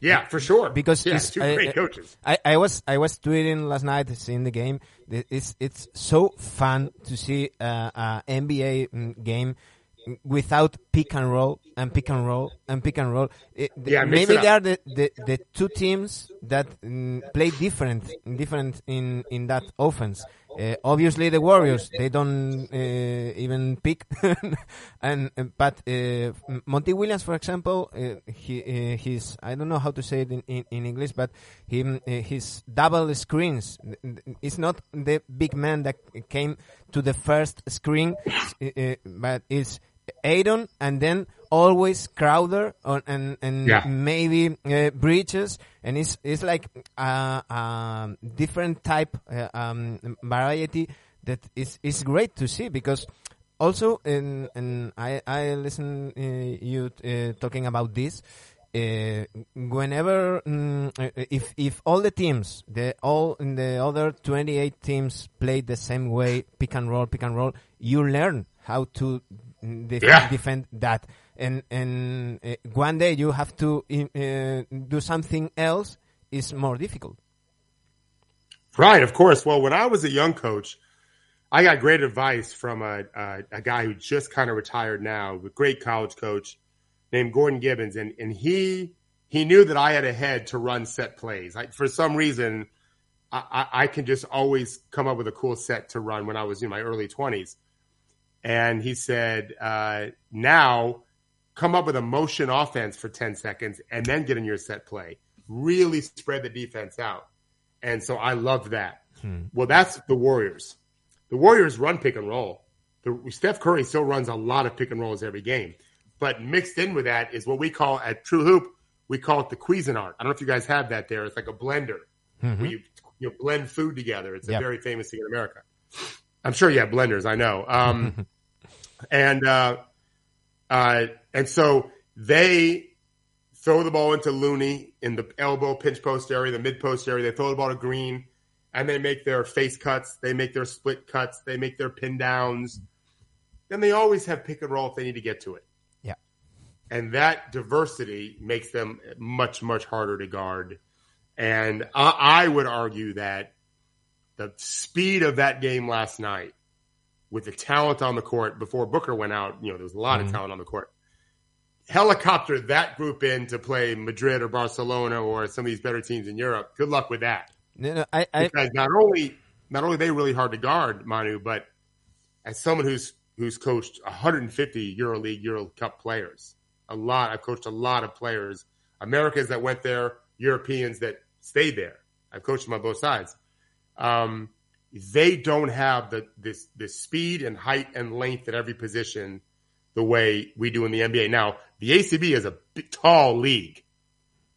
Yeah, for sure. Because yeah, two great I, coaches. I, I was I was tweeting last night, seeing the game. It's it's so fun to see uh, a NBA mm, game without pick and roll and pick and roll and pick and roll. It, yeah, maybe they are the, the, the two teams that mm, play different different in in that offense. Uh, obviously, the Warriors they don't uh, even pick, and but uh, Monty Williams, for example, uh, he uh, he's I don't know how to say it in, in, in English, but uh, his double screens. It's not the big man that came to the first screen, but it's Ayton and then always Crowder on, and and yeah. maybe uh, Bridges, and it's it's like a, a different type uh, um, variety that is is great to see because also in and I I listen uh, you uh, talking about this. Uh, whenever mm, if if all the teams the all the other 28 teams play the same way pick and roll pick and roll you learn how to def- yeah. defend that. And and uh, one day you have to uh, do something else is more difficult. Right, of course. Well, when I was a young coach, I got great advice from a, a, a guy who just kind of retired now, a great college coach named Gordon Gibbons, and and he he knew that I had a head to run set plays. I, for some reason, I, I, can just always come up with a cool set to run when I was in my early twenties. And he said, uh, now come up with a motion offense for 10 seconds and then get in your set play. Really spread the defense out. And so I loved that. Hmm. Well, that's the Warriors. The Warriors run pick and roll. The, Steph Curry still runs a lot of pick and rolls every game. But mixed in with that is what we call at TrueHoop, we call it the Cuisinart. I don't know if you guys have that there. It's like a blender mm-hmm. where you, you know, blend food together. It's yep. a very famous thing in America. I'm sure you have blenders. I know. Um, and uh, uh, and so they throw the ball into Looney in the elbow pinch post area, the mid post area. They throw the ball to Green, and they make their face cuts. They make their split cuts. They make their pin downs. Then they always have pick and roll if they need to get to it. Yeah, and that diversity makes them much much harder to guard. And I, I would argue that the speed of that game last night with the talent on the court before Booker went out, you know, there was a lot mm-hmm. of talent on the court. Helicopter that group in to play Madrid or Barcelona or some of these better teams in Europe. Good luck with that. No, no, I, I, because not only not only they really hard to guard, Manu, but as someone who's who's coached 150 EuroLeague, Euro Cup players, a lot. I've coached a lot of players, Americans that went there, Europeans that stayed there. I've coached them on both sides. Um, they don't have the this this speed and height and length at every position the way we do in the NBA. Now, the ACB is a big, tall league.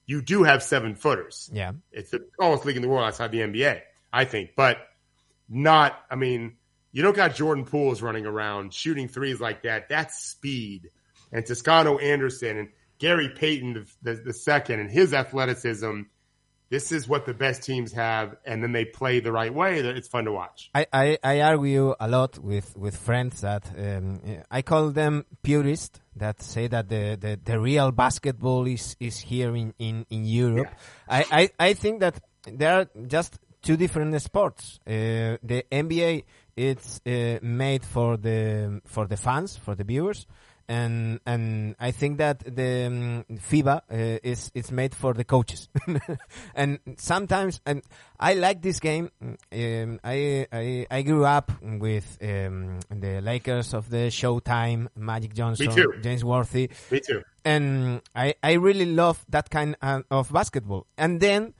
You do have seven footers. Yeah, it's the tallest league in the world outside the NBA, I think, but not. I mean, you don't got Jordan Pooles running around shooting threes like that. That's speed. And Toscano Anderson and Gary Payton the, the, the second and his athleticism this is what the best teams have, and then they play the right way. It's fun to watch. I, I, I argue a lot with, with friends that um, I call them purists that say that the, the, the real basketball is, is here in, in, in Europe. Yeah. I, I, I think that there are just two different sports. Uh, the NBA it's uh, made for the for the fans, for the viewers, and and I think that the um, FIBA uh, is it's made for the coaches, and sometimes and I like this game. Um, I, I I grew up with um, the Lakers of the Showtime, Magic Johnson, James Worthy. Me too. And I I really love that kind uh, of basketball. And then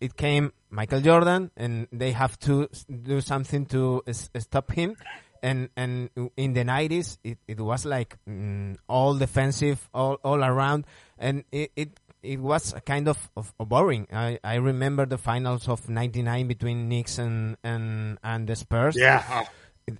it came Michael Jordan, and they have to do something to stop him and and in the 90s it, it was like mm, all defensive all, all around and it, it it was a kind of, of, boring. I, I remember the finals of '99 between Knicks and, and, and the Spurs. Yeah. Oh,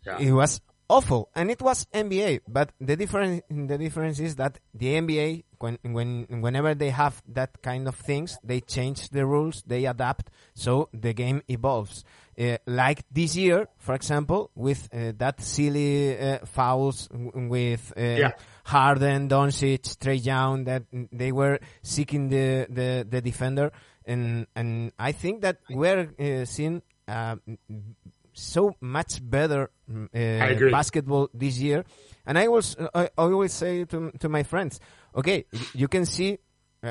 yeah. It, it, was awful, and it was NBA. But the difference the difference is that the NBA, when when whenever they have that kind of things, they change the rules, they adapt, so the game evolves. Uh, like this year, for example, with uh, that silly uh, fouls with uh, yeah. Harden, Doncic, Trae Young, that they were seeking the, the, the defender, and and I think that we're uh, seeing uh, so much better basketball this year. And I was I always say to to my friends, okay, you can see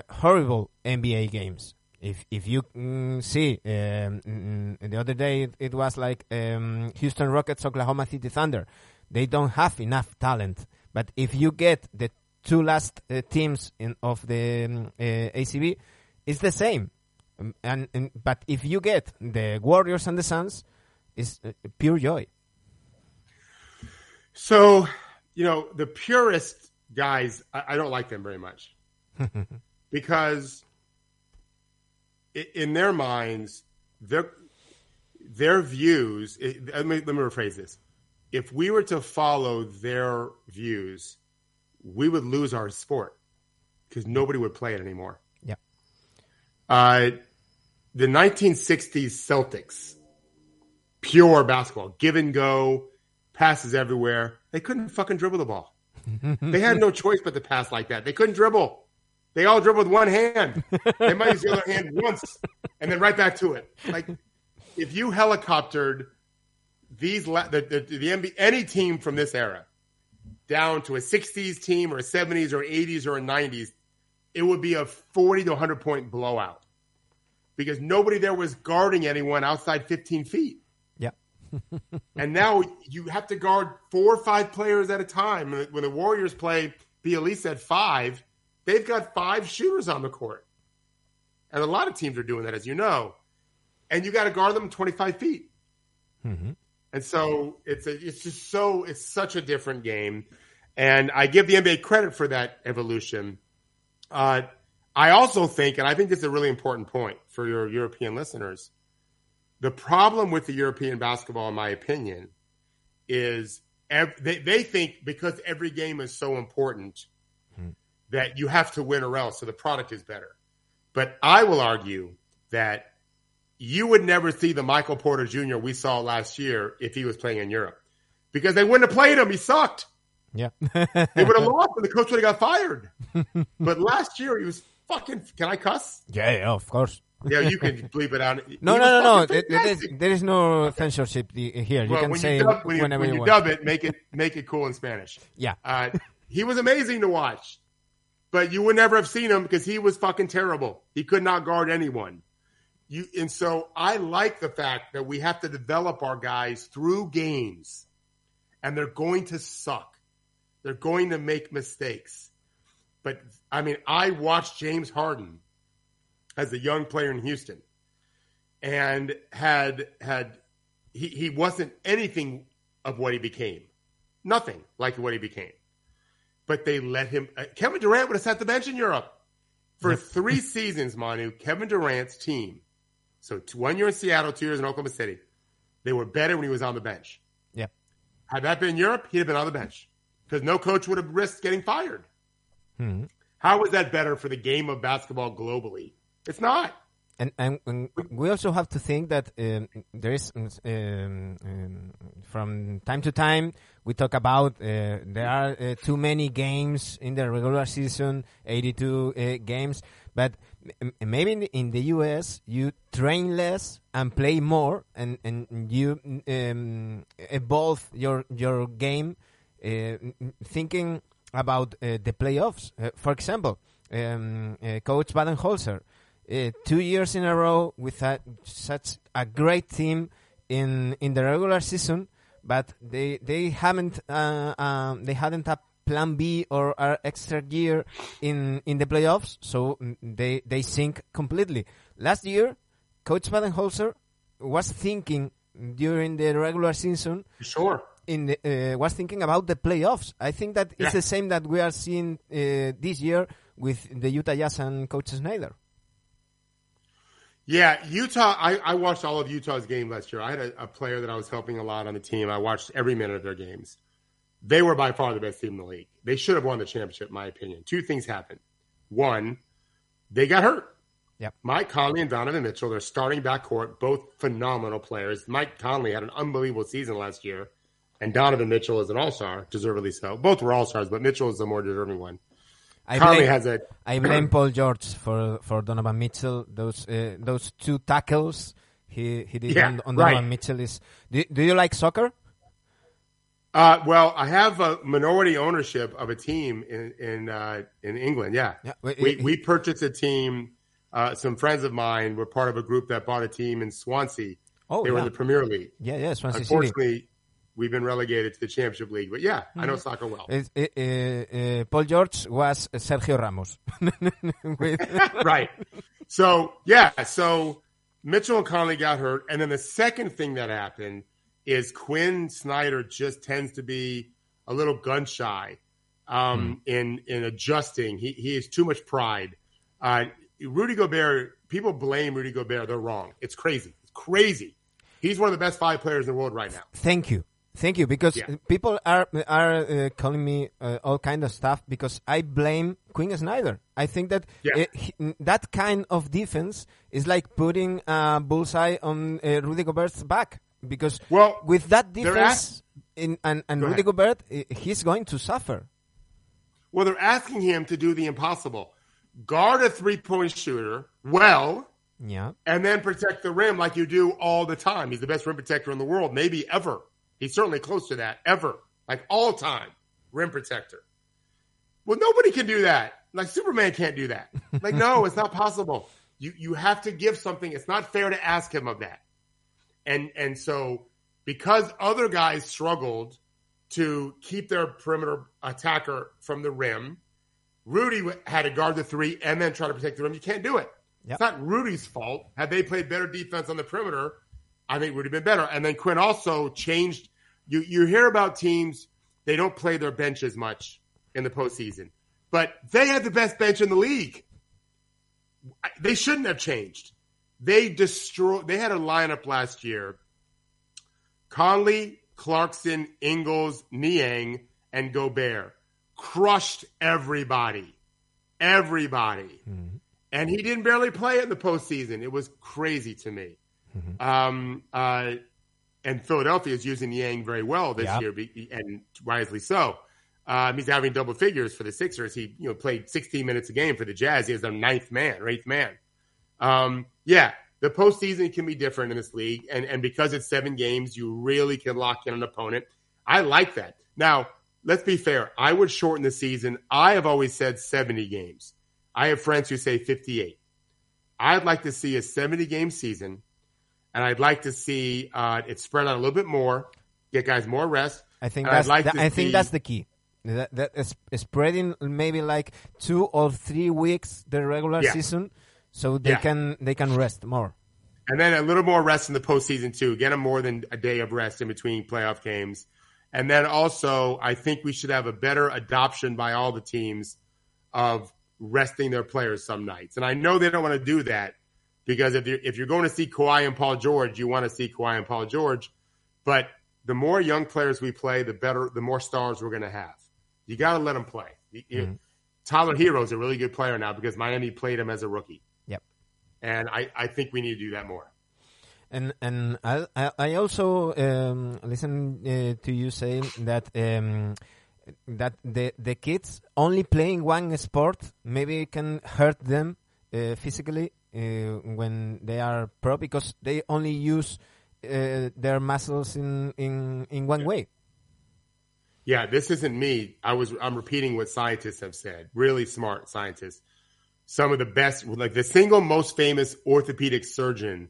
horrible NBA games if if you mm, see um, mm, mm, the other day it, it was like um, Houston Rockets, Oklahoma City Thunder, they don't have enough talent. But if you get the two last uh, teams in, of the um, uh, ACB, it's the same. Um, and, and, but if you get the Warriors and the Suns, it's uh, pure joy. So, you know, the purist guys, I, I don't like them very much because in their minds, their their views. Let me let me rephrase this. If we were to follow their views, we would lose our sport because nobody would play it anymore. Yeah. Uh, the 1960s Celtics, pure basketball, give and go, passes everywhere. They couldn't fucking dribble the ball. they had no choice but to pass like that. They couldn't dribble. They all dribble with one hand. They might use the other hand once and then right back to it. Like if you helicoptered these the, the, the NBA, any team from this era down to a 60s team or a 70s or 80s or a 90s, it would be a 40 to 100 point blowout because nobody there was guarding anyone outside 15 feet. And now you have to guard four or five players at a time. When the Warriors play Bjelica at five, they've got five shooters on the court. And a lot of teams are doing that, as you know. And you got to guard them 25 feet. Mm-hmm. And so it's a, it's just so it's such a different game, and I give the NBA credit for that evolution. Uh, I also think, and I think this is a really important point for your European listeners. The problem with the European basketball, in my opinion, is ev- they, they think because every game is so important hmm. that you have to win or else, so the product is better. But I will argue that you would never see the Michael Porter Jr. we saw last year if he was playing in Europe because they wouldn't have played him. He sucked. Yeah. they would have lost and the coach would have got fired. but last year he was fucking. Can I cuss? Yeah, yeah, of course. Yeah, you can bleep it out. No, no, no, no. There, there, is, there is no censorship here. You can say you dub, when whenever you, when you, you dub it, make it make it cool in Spanish. Yeah. Uh, he was amazing to watch, but you would never have seen him because he was fucking terrible. He could not guard anyone. You and so I like the fact that we have to develop our guys through games, and they're going to suck. They're going to make mistakes. But I mean, I watched James Harden as a young player in Houston, and had had he, he wasn't anything of what he became, nothing like what he became. But they let him. Uh, Kevin Durant would have sat the bench in Europe for three seasons. Manu, Kevin Durant's team so one year in Seattle, two years in Oklahoma City. They were better when he was on the bench. Yeah. Had that been in Europe, he'd have been on the bench because no coach would have risked getting fired. Mm-hmm. How is that better for the game of basketball globally? It's not. And, and, and we also have to think that um, there is, um, um, from time to time, we talk about uh, there are uh, too many games in the regular season, 82 uh, games, but maybe in the, in the, US you train less and play more, and and you um, evolve your your game, uh, thinking about uh, the playoffs. Uh, for example, um, Coach Budenholzer, uh, two years in a row with a, such a great team in in the regular season, but they they haven't uh, um, they hadn't a plan B or extra gear in in the playoffs, so they they sink completely. Last year, Coach Budenholzer was thinking during the regular season. Sure. In the, uh, was thinking about the playoffs. I think that yeah. it's the same that we are seeing uh, this year with the Utah Jazz and Coach Snyder. Yeah, Utah. I, I watched all of Utah's game last year. I had a, a, player that I was helping a lot on the team. I watched every minute of their games they were by far the best team in the league. They should have won the championship, in my opinion. Two things happened. One, they got hurt. Yep. Mike Conley and Donovan Mitchell, they're starting backcourt, both phenomenal players. Mike Conley had an unbelievable season last year, and Donovan Mitchell is an all star, deservedly so. Both were all stars, but Mitchell is the more deserving one. I blame, has a. I blame Paul George for for Donovan Mitchell. Those uh, those two tackles he he did yeah, on, on right. Donovan Mitchell is. Do, do you like soccer? Uh, well, I have a minority ownership of a team in in uh, in England. Yeah, yeah we we purchased a team. Uh, some friends of mine were part of a group that bought a team in Swansea. Oh, they yeah. were in the Premier League. Yeah, yeah, Swansea Unfortunately, City. We've been relegated to the Championship League. But yeah. I know mm-hmm. soccer well. Uh, uh, Paul George was Sergio Ramos. right. So yeah, so Mitchell and Conley got hurt, and then the second thing that happened is Quinn Snyder just tends to be a little gun shy um, mm. in in adjusting. He he has too much pride. Uh, Rudy Gobert, people blame Rudy Gobert. They're wrong. It's crazy. It's crazy. He's one of the best five players in the world right now. Thank you. Thank you, because yeah. people are are uh, calling me uh, all kind of stuff because I blame Quinn Snyder. I think that yeah. it, he, that kind of defense is like putting a bullseye on uh, Rudy Gobert's back because well, with that defense in, and, and Rudy Gobert, he's going to suffer. Well, they're asking him to do the impossible. Guard a three point shooter well, Yeah. And then protect the rim like you do all the time. He's the best rim protector in the world, maybe ever. He's certainly close to that, ever. Like all time, rim protector. Well, nobody can do that. Like Superman can't do that. Like, no, it's not possible. You you have to give something. It's not fair to ask him of that. And and so because other guys struggled to keep their perimeter attacker from the rim, Rudy had to guard the three and then try to protect the rim. You can't do it. Yep. It's not Rudy's fault. Had they played better defense on the perimeter, I think would have been better. And then Quinn also changed. You you hear about teams they don't play their bench as much in the postseason, but they had the best bench in the league. They shouldn't have changed. They destroyed. They had a lineup last year: Conley, Clarkson, Ingles, Niang, and Gobert crushed everybody, everybody. Mm-hmm and he didn't barely play in the postseason. It was crazy to me. Mm-hmm. Um, uh, and Philadelphia is using Niang very well this year, and wisely so. Um, he's having double figures for the Sixers. He you know played 16 minutes a game for the Jazz. He is their ninth man or eighth man. Um, yeah, the postseason can be different in this league, and and because it's seven games, you really can lock in an opponent. I like that. Now, let's be fair. I would shorten the season. I have always said 70 games. I have friends who say 58. I'd like to see a 70 game season, and I'd like to see uh, it spread out a little bit more, get guys more rest. I think that's like I think that's the key. That, that is spreading maybe like two or three weeks the regular yeah. season, so they yeah. can they can rest more. And then a little more rest in the postseason too. Get them more than a day of rest in between playoff games. And then also, I think we should have a better adoption by all the teams of resting their players some nights. And I know they don't want to do that because if you're, if you're going to see Kawhi and Paul George, you want to see Kawhi and Paul George. But the more young players we play, the better, the more stars we're going to have. You got to let them play. mm-hmm. Tyler Herro is a really good player now because Miami played him as a rookie. Yep. And I, I think we need to do that more. And and I I also um, listen uh, to you saying that um, that the the kids only playing one sport maybe it can hurt them uh, physically when they are pro because they only use uh, their muscles in in in one way. Yeah, this isn't me. I was I'm repeating what scientists have said. Really smart scientists. Some of the best, like the single most famous orthopedic surgeon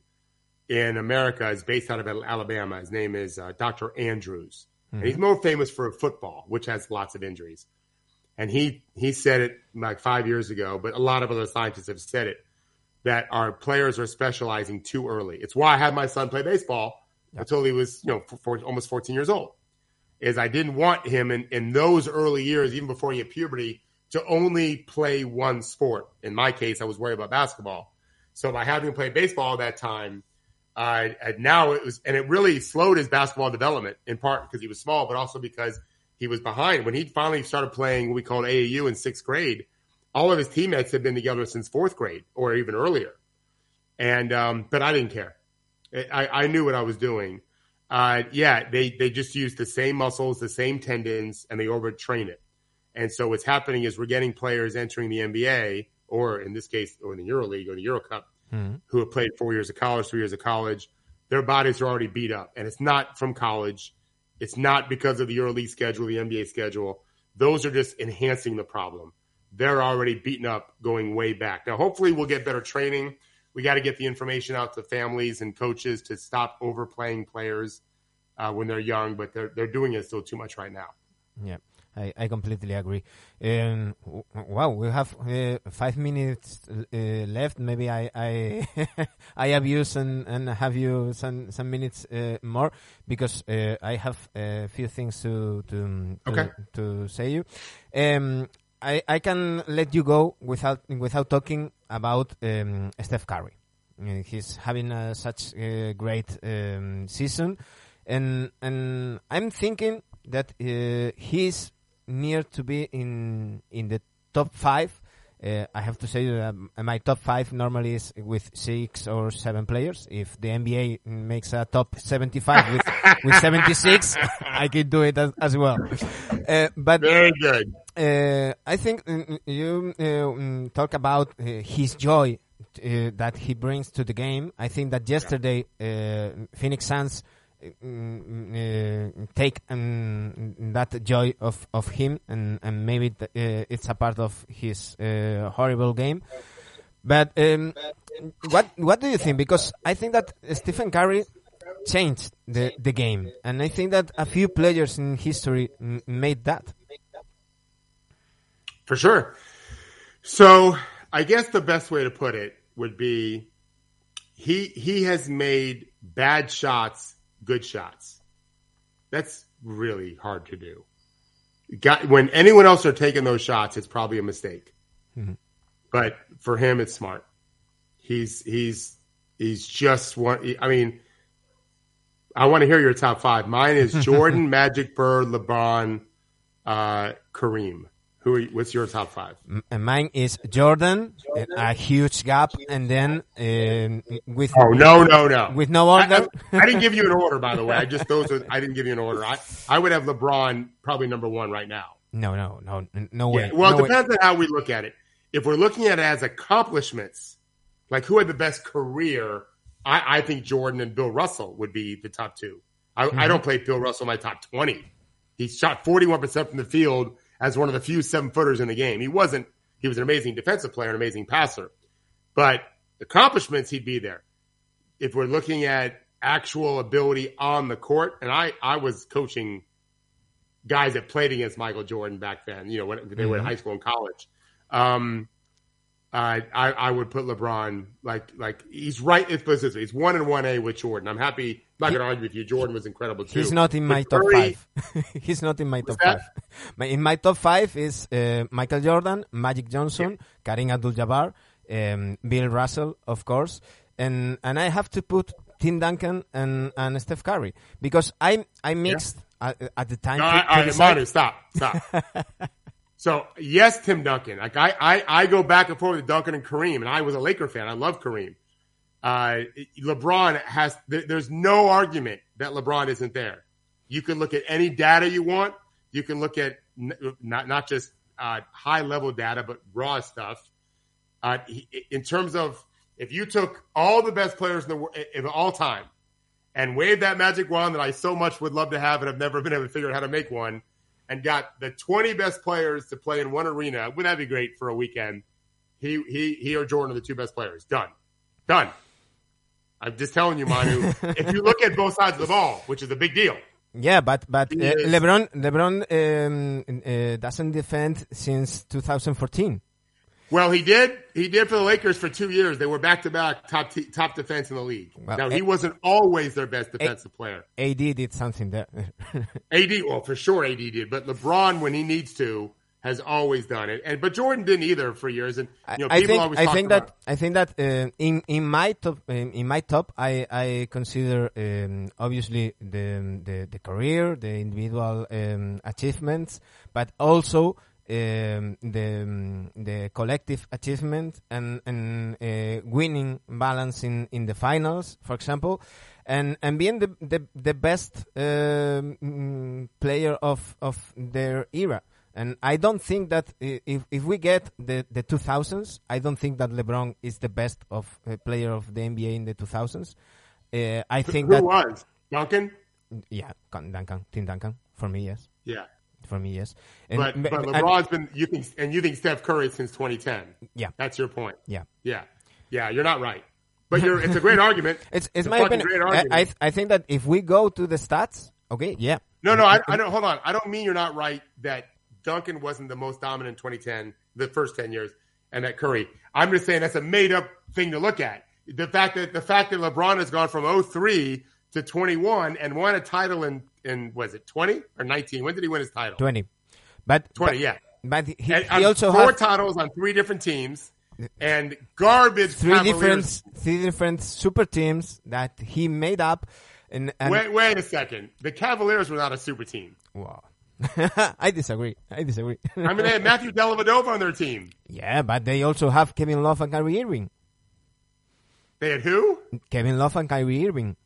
in America, is based out of Alabama. His name is uh, Dr. Andrews Mm-hmm. he's more famous for football, which has lots of injuries. And he he said it like five years ago, but a lot of other scientists have said it that our players are specializing too early. It's why I had my son play baseball yep. until he was you know for, for almost 14 years old. Is I didn't want him in, in those early years, even before he had puberty, to only play one sport. In my case, I was worried about basketball. So by having him play baseball at that time, uh, and now it was, and it really slowed his basketball development in part because he was small, but also because he was behind. When he finally started playing what we called AAU in sixth grade, all of his teammates had been together since fourth grade or even earlier. And, um, but I didn't care. I, I knew what I was doing. Uh, yeah, they, they just use the same muscles, the same tendons, and they overtrain it. And so what's happening is we're getting players entering the NBA, or in this case, or in the EuroLeague or the EuroCup, mm-hmm. who have played four years of college, three years of college. Their bodies are already beat up, and it's not from college. It's not because of the EuroLeague schedule, the NBA schedule. Those are just enhancing the problem. They're already beaten up going way back. Now, hopefully, we'll get better training. We got to get the information out to families and coaches to stop overplaying players uh, when they're young, but they're they're doing it still too much right now. Yeah. I, I completely agree. Um, wow, we have uh, five minutes uh, left. Maybe I I, I abuse and, and have you some some minutes uh, more because uh, I have a few things to to okay. to, to say you. Um, I I can let you go without without talking about um, Steph Curry. Uh, he's having a, such a great um, season, and and I'm thinking that uh, he's near to be in in the top five. Uh, I have to say that my top five normally is with six or seven players. If the NBA makes a top 75 with, with 76, I could do it as, as well. Uh, but very good. Uh, I think mm, mm, you uh, mm, talk about uh, his joy uh, that he brings to the game. I think that yesterday uh, Phoenix Suns uh, take um, that joy of, of him, and, and maybe it's a part of his uh, horrible game. But um, what what do you think? Because I think that Stephen Curry changed the, the game, and I think that a few players in history m- made that. For sure. So I guess the best way to put it would be he he has made bad shots good shots. That's really hard to do. Got, when anyone else are taking those shots, it's probably a mistake. Mm-hmm. But for him, it's smart. He's he's he's just one. I mean, I want to hear your top five. Mine is Jordan, Magic, Bird, LeBron, uh, Kareem. Who? Are, what's your top five? And mine is Jordan, Jordan, a huge gap, and then uh, with oh no no no with no order. I, I, I, didn't give you an order, by the way. I just those are, I didn't give you an order. I I would have LeBron probably number one right now. No no no no way. Yeah, well, no it depends way. on how we look at it. If we're looking at it as accomplishments, like who had the best career, I, I think Jordan and Bill Russell would be the top two. I, mm-hmm. I don't play Bill Russell in my top twenty. He shot forty one percent from the field as one of the few seven footers in the game. He wasn't, he was an amazing defensive player, an amazing passer, but accomplishments, he'd be there. If we're looking at actual ability on the court, and I, I was coaching guys that played against Michael Jordan back then, you know, when they mm-hmm. were in mm-hmm. high school and college. Um, uh, I, I would put LeBron like like he's right. It's this He's one and one A with Jordan. I'm happy. I'm not going to argue with you. Jordan was incredible too. He's not in my top five. he's not in my top five. In my top five is uh, Michael Jordan, Magic Johnson, yeah. Kareem Abdul-Jabbar, um, Bill Russell, of course, and and I have to put Tim Duncan and and Steph Curry because I I mixed yeah. at, at, the time. No, I, I, stop, stop. So yes, Tim Duncan. Like I, I, I go back and forth with Duncan and Kareem, and I was a Laker fan. I love Kareem. Uh, LeBron has. there's no argument that LeBron isn't there. You can look at any data you want. You can look at not not just uh, high level data, but raw stuff. Uh, in terms of if you took all the best players in the world of all time and waved that magic wand that I so much would love to have and have never been able to figure out how to make one and got the 20 best players to play in one arena, wouldn't that be great for a weekend? He he he or Jordan are the two best players. Done. Done. I'm just telling you, Manu. if you look at both sides of the ball, which is a big deal. Yeah, but but uh, LeBron LeBron um, uh, doesn't defend since 2014. Well, he did. He did for the Lakers for two years. They were back to back top t- top defense in the league. Well, now he a- wasn't always their best defensive a- player. AD did something there. AD, well, for sure, AD did. But LeBron, when he needs to, has always done it. And but Jordan didn't either for years. And you know, I think I think that I think that uh, in in my top in, in, my top, I I consider um, obviously the, the the career, the individual um, achievements, but also um, the the collective achievement and and uh, winning balance in, in the finals, for example, and and being the the, the best um, player of of their era. And I don't think that if if we get the the 2000s, I don't think that LeBron is the best of uh, player of the NBA in the 2000s. Uh, I think Who that was Duncan. Yeah, Duncan, Tim Duncan. For me, yes. Yeah, for me, yes. And, but but LeBron's been you think and you think Steph Curry since 2010. Yeah, that's your point. Yeah, yeah, yeah. You're not right, but you're. It's a great argument. It's it's, it's my opinion. I, I, I think that if we go to the stats, okay, yeah. No, no, I, I don't. Hold on, I don't mean you're not right that Duncan wasn't the most dominant in 2010, the first 10 years, and that Curry. I'm just saying that's a made up thing to look at. The fact that the fact that LeBron has gone from 03 to 21 and won a title in in was it 20 or 19? When did he win his title? 20. But 20, but, yeah. But he, he also four had titles on three different teams and garbage three Cavaliers. different three different super teams that he made up. And, and wait, wait a second. The Cavaliers were not a super team. Wow. I disagree. I disagree. I mean, they had Matthew Dellavedova on their team. Yeah, but they also have Kevin Love and Kyrie Irving. They had who? Kevin Love and Kyrie Irving.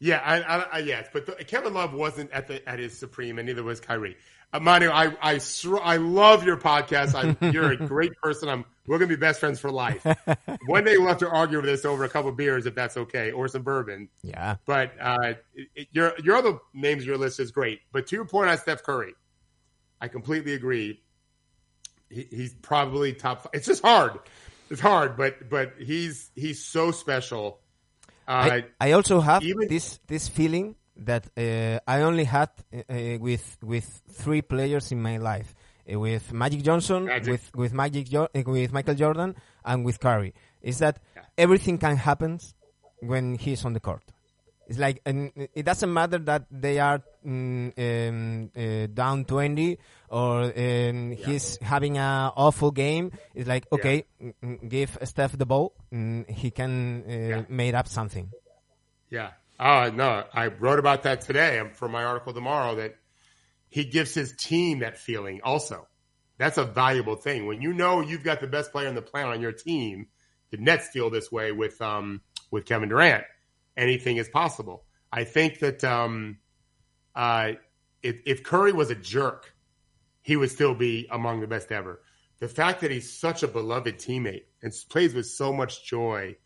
Yeah, I, I, I, yes, but the, Kevin Love wasn't at the at his supreme, and neither was Kyrie. Manu, I I I love your podcast. I'm, you're a great person. I'm we're gonna be best friends for life. One day we'll have to argue over this over a couple beers if that's okay, or some bourbon. Yeah. But uh, it, your your other names your list is great. But to your point on Steph Curry, I completely agree. He, he's probably top. Five. It's just hard. It's hard, but but he's he's so special. Uh, I, I also have even, this this feeling that uh, I only had uh, with with three players in my life, uh, with Magic Johnson, Magic. with with Magic jo- uh, with Michael Jordan, and with Curry. Is that yeah. everything can happen when he's on the court? It's like, and it doesn't matter that they are mm, um, uh, down 20 or um, yeah. he's having an awful game. It's like, okay, yeah. give Steph the ball. he can uh, make up something. Yeah. Oh, no. I wrote about that today for my article tomorrow that he gives his team that feeling also. That's a valuable thing. When you know you've got the best player on the planet on your team, the Nets feel this way with, um, with Kevin Durant anything is possible. I think that um, uh, if, if Curry was a jerk, he would still be among the best ever. The fact that he's such a beloved teammate and plays with so much joy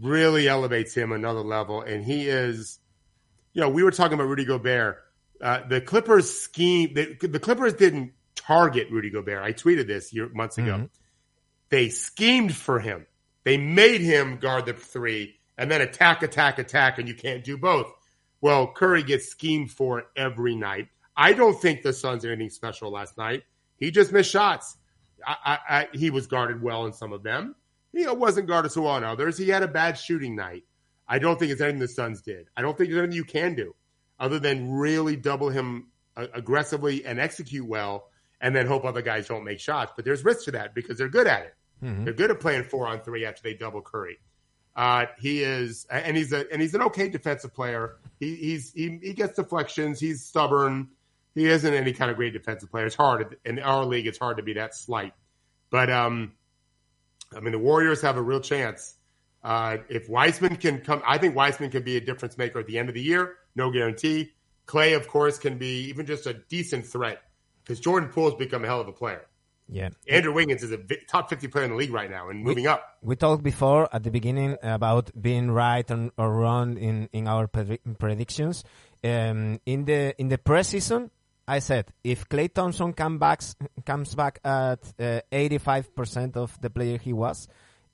really elevates him another level. And he is, you know, we were talking about Rudy Gobert. Uh, the Clippers scheme, the, the, Clippers didn't target Rudy Gobert. I tweeted this year, months ago. Mm-hmm. They schemed for him. They made him guard the three and then attack, attack, attack, and you can't do both. Well, Curry gets schemed for every night. I don't think the Suns are anything special last night. He just missed shots. I, I, I, he was guarded well in some of them. He wasn't guarded so well in others. He had a bad shooting night. I don't think it's anything the Suns did. I don't think there's anything you can do other than really double him uh, aggressively and execute well, and then hope other guys don't make shots. But there's risk to that because they're good at it. Mm-hmm. They're good at playing four on three after they double Curry. Uh, he is, and he's a, and he's an okay defensive player. He, he's he, he gets deflections. He's stubborn. He isn't any kind of great defensive player. It's hard in our league. It's hard to be that slight. But um, I mean, the Warriors have a real chance. Uh, if Wiseman can come, I think Wiseman can be a difference maker at the end of the year. No guarantee. Klay, of course, can be even just a decent threat because Jordan Poole's become a hell of a player. Yeah. Andrew Wiggins is a top 50 player in the league right now and moving we, up. We talked before at the beginning about being right and, or wrong in, in our predictions. Um, in the in the preseason, I said if Klay Thompson come back, comes back at uh, 85% of the player he was,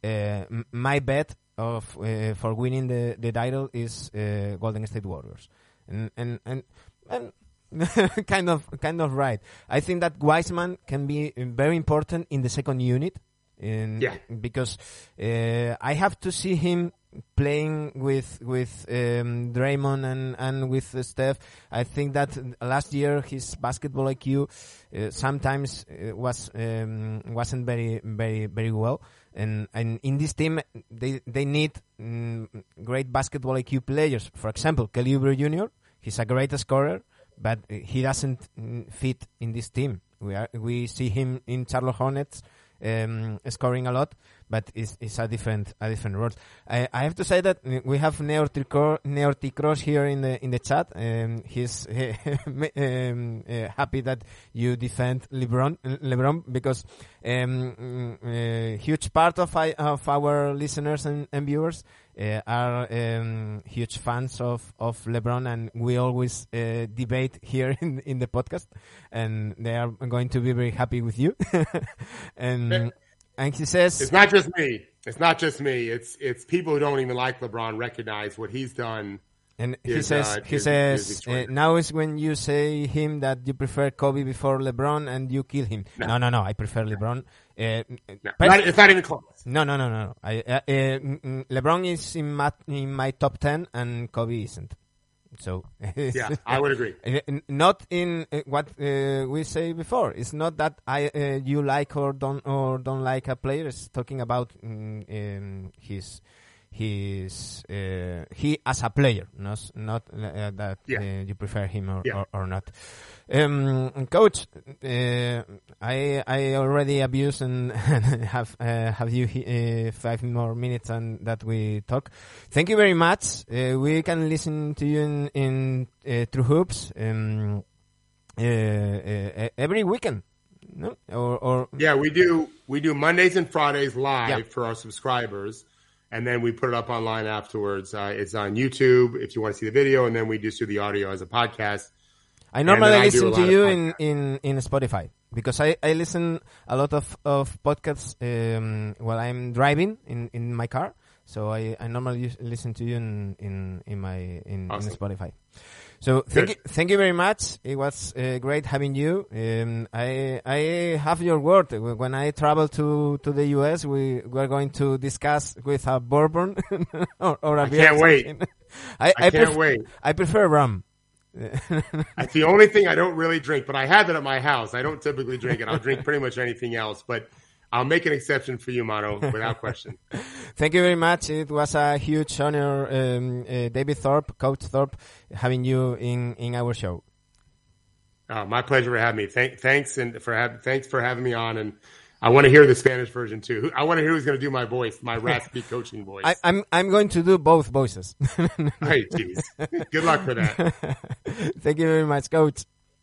uh, my bet of uh, for winning the, the title is uh, Golden State Warriors. And and and, and kind of kind of right. I think that Wiseman can be very important in the second unit. In, yeah. Because uh, I have to see him playing with with um, Draymond and and with uh, Steph. I think that last year his basketball IQ uh, sometimes uh, was um, wasn't very very very well. And and in this team they they need um, great basketball IQ players. For example, Oubre Jr. He's a great scorer but he doesn't mm, fit in this team. We are, we see him in Charlotte Hornets um, scoring a lot, but it's, it's a different a different role. I, I have to say that we have Neorticross here in the in the chat. Um, he's um, uh, happy that you defend LeBron LeBron because um, a uh, huge part of I, of our listeners and, and viewers uh, are um, huge fans of, of LeBron, and we always uh, debate here in in the podcast, and they are going to be very happy with you. and and he says it's not just me. It's not just me. It's it's people who don't even like LeBron recognize what he's done. And he is, says uh, he is, says is uh, now is when you say him that you prefer Kobe before LeBron and you kill him. No, no, no. no I prefer LeBron. Uh, no, not, it's not even close. No, no, no, no. I, uh, uh, LeBron is in my in my top ten and Kobe isn't. So yeah, I would agree. Not in uh, what uh, we say before. It's not that I uh, you like or don't or don't like a player. It's talking about um, his his uh, he as a player, not not uh, that yeah. uh, you prefer him or, yeah. or, or, not. Um, coach, uh, I I already abused and have uh, have you uh, five more minutes and that we talk. Thank you very much. we can listen to you in in TrueHoops. Um, uh, every weekend. No, or, or yeah, we do. We do Mondays and Fridays live yeah. for our subscribers, and then we put it up online afterwards. Uh, it's on YouTube if you want to see the video, and then we just do the audio as a podcast. I normally listen to you in, in, in Spotify because I, I listen a lot of, of podcasts um, while I'm driving in, in my car. So I, I normally listen to you in in, in my in, awesome. in Spotify. So thank you, thank you very much. It was uh, great having you. Um, I I have your word. When I travel to, to the US, we we're going to discuss with a bourbon or, or a I Can't wait. I, I, I, can't wait. I prefer rum. That's the only thing I don't really drink, but I have it at my house. I don't typically drink it. I'll drink pretty much anything else, but I'll make an exception for you, Mano, without question. Thank you very much. It was a huge honor, um, uh, David Thorpe, Coach Thorpe, having you in, in our show. Oh, my pleasure for having me. Thank, thanks and for have, thanks for having me on. And I want to hear the Spanish version too. I want to hear who's going to do my voice, my raspy coaching voice. I, am I'm, I'm going to do both voices. hey, jeez. Good luck for that. Thank you very much, Coach.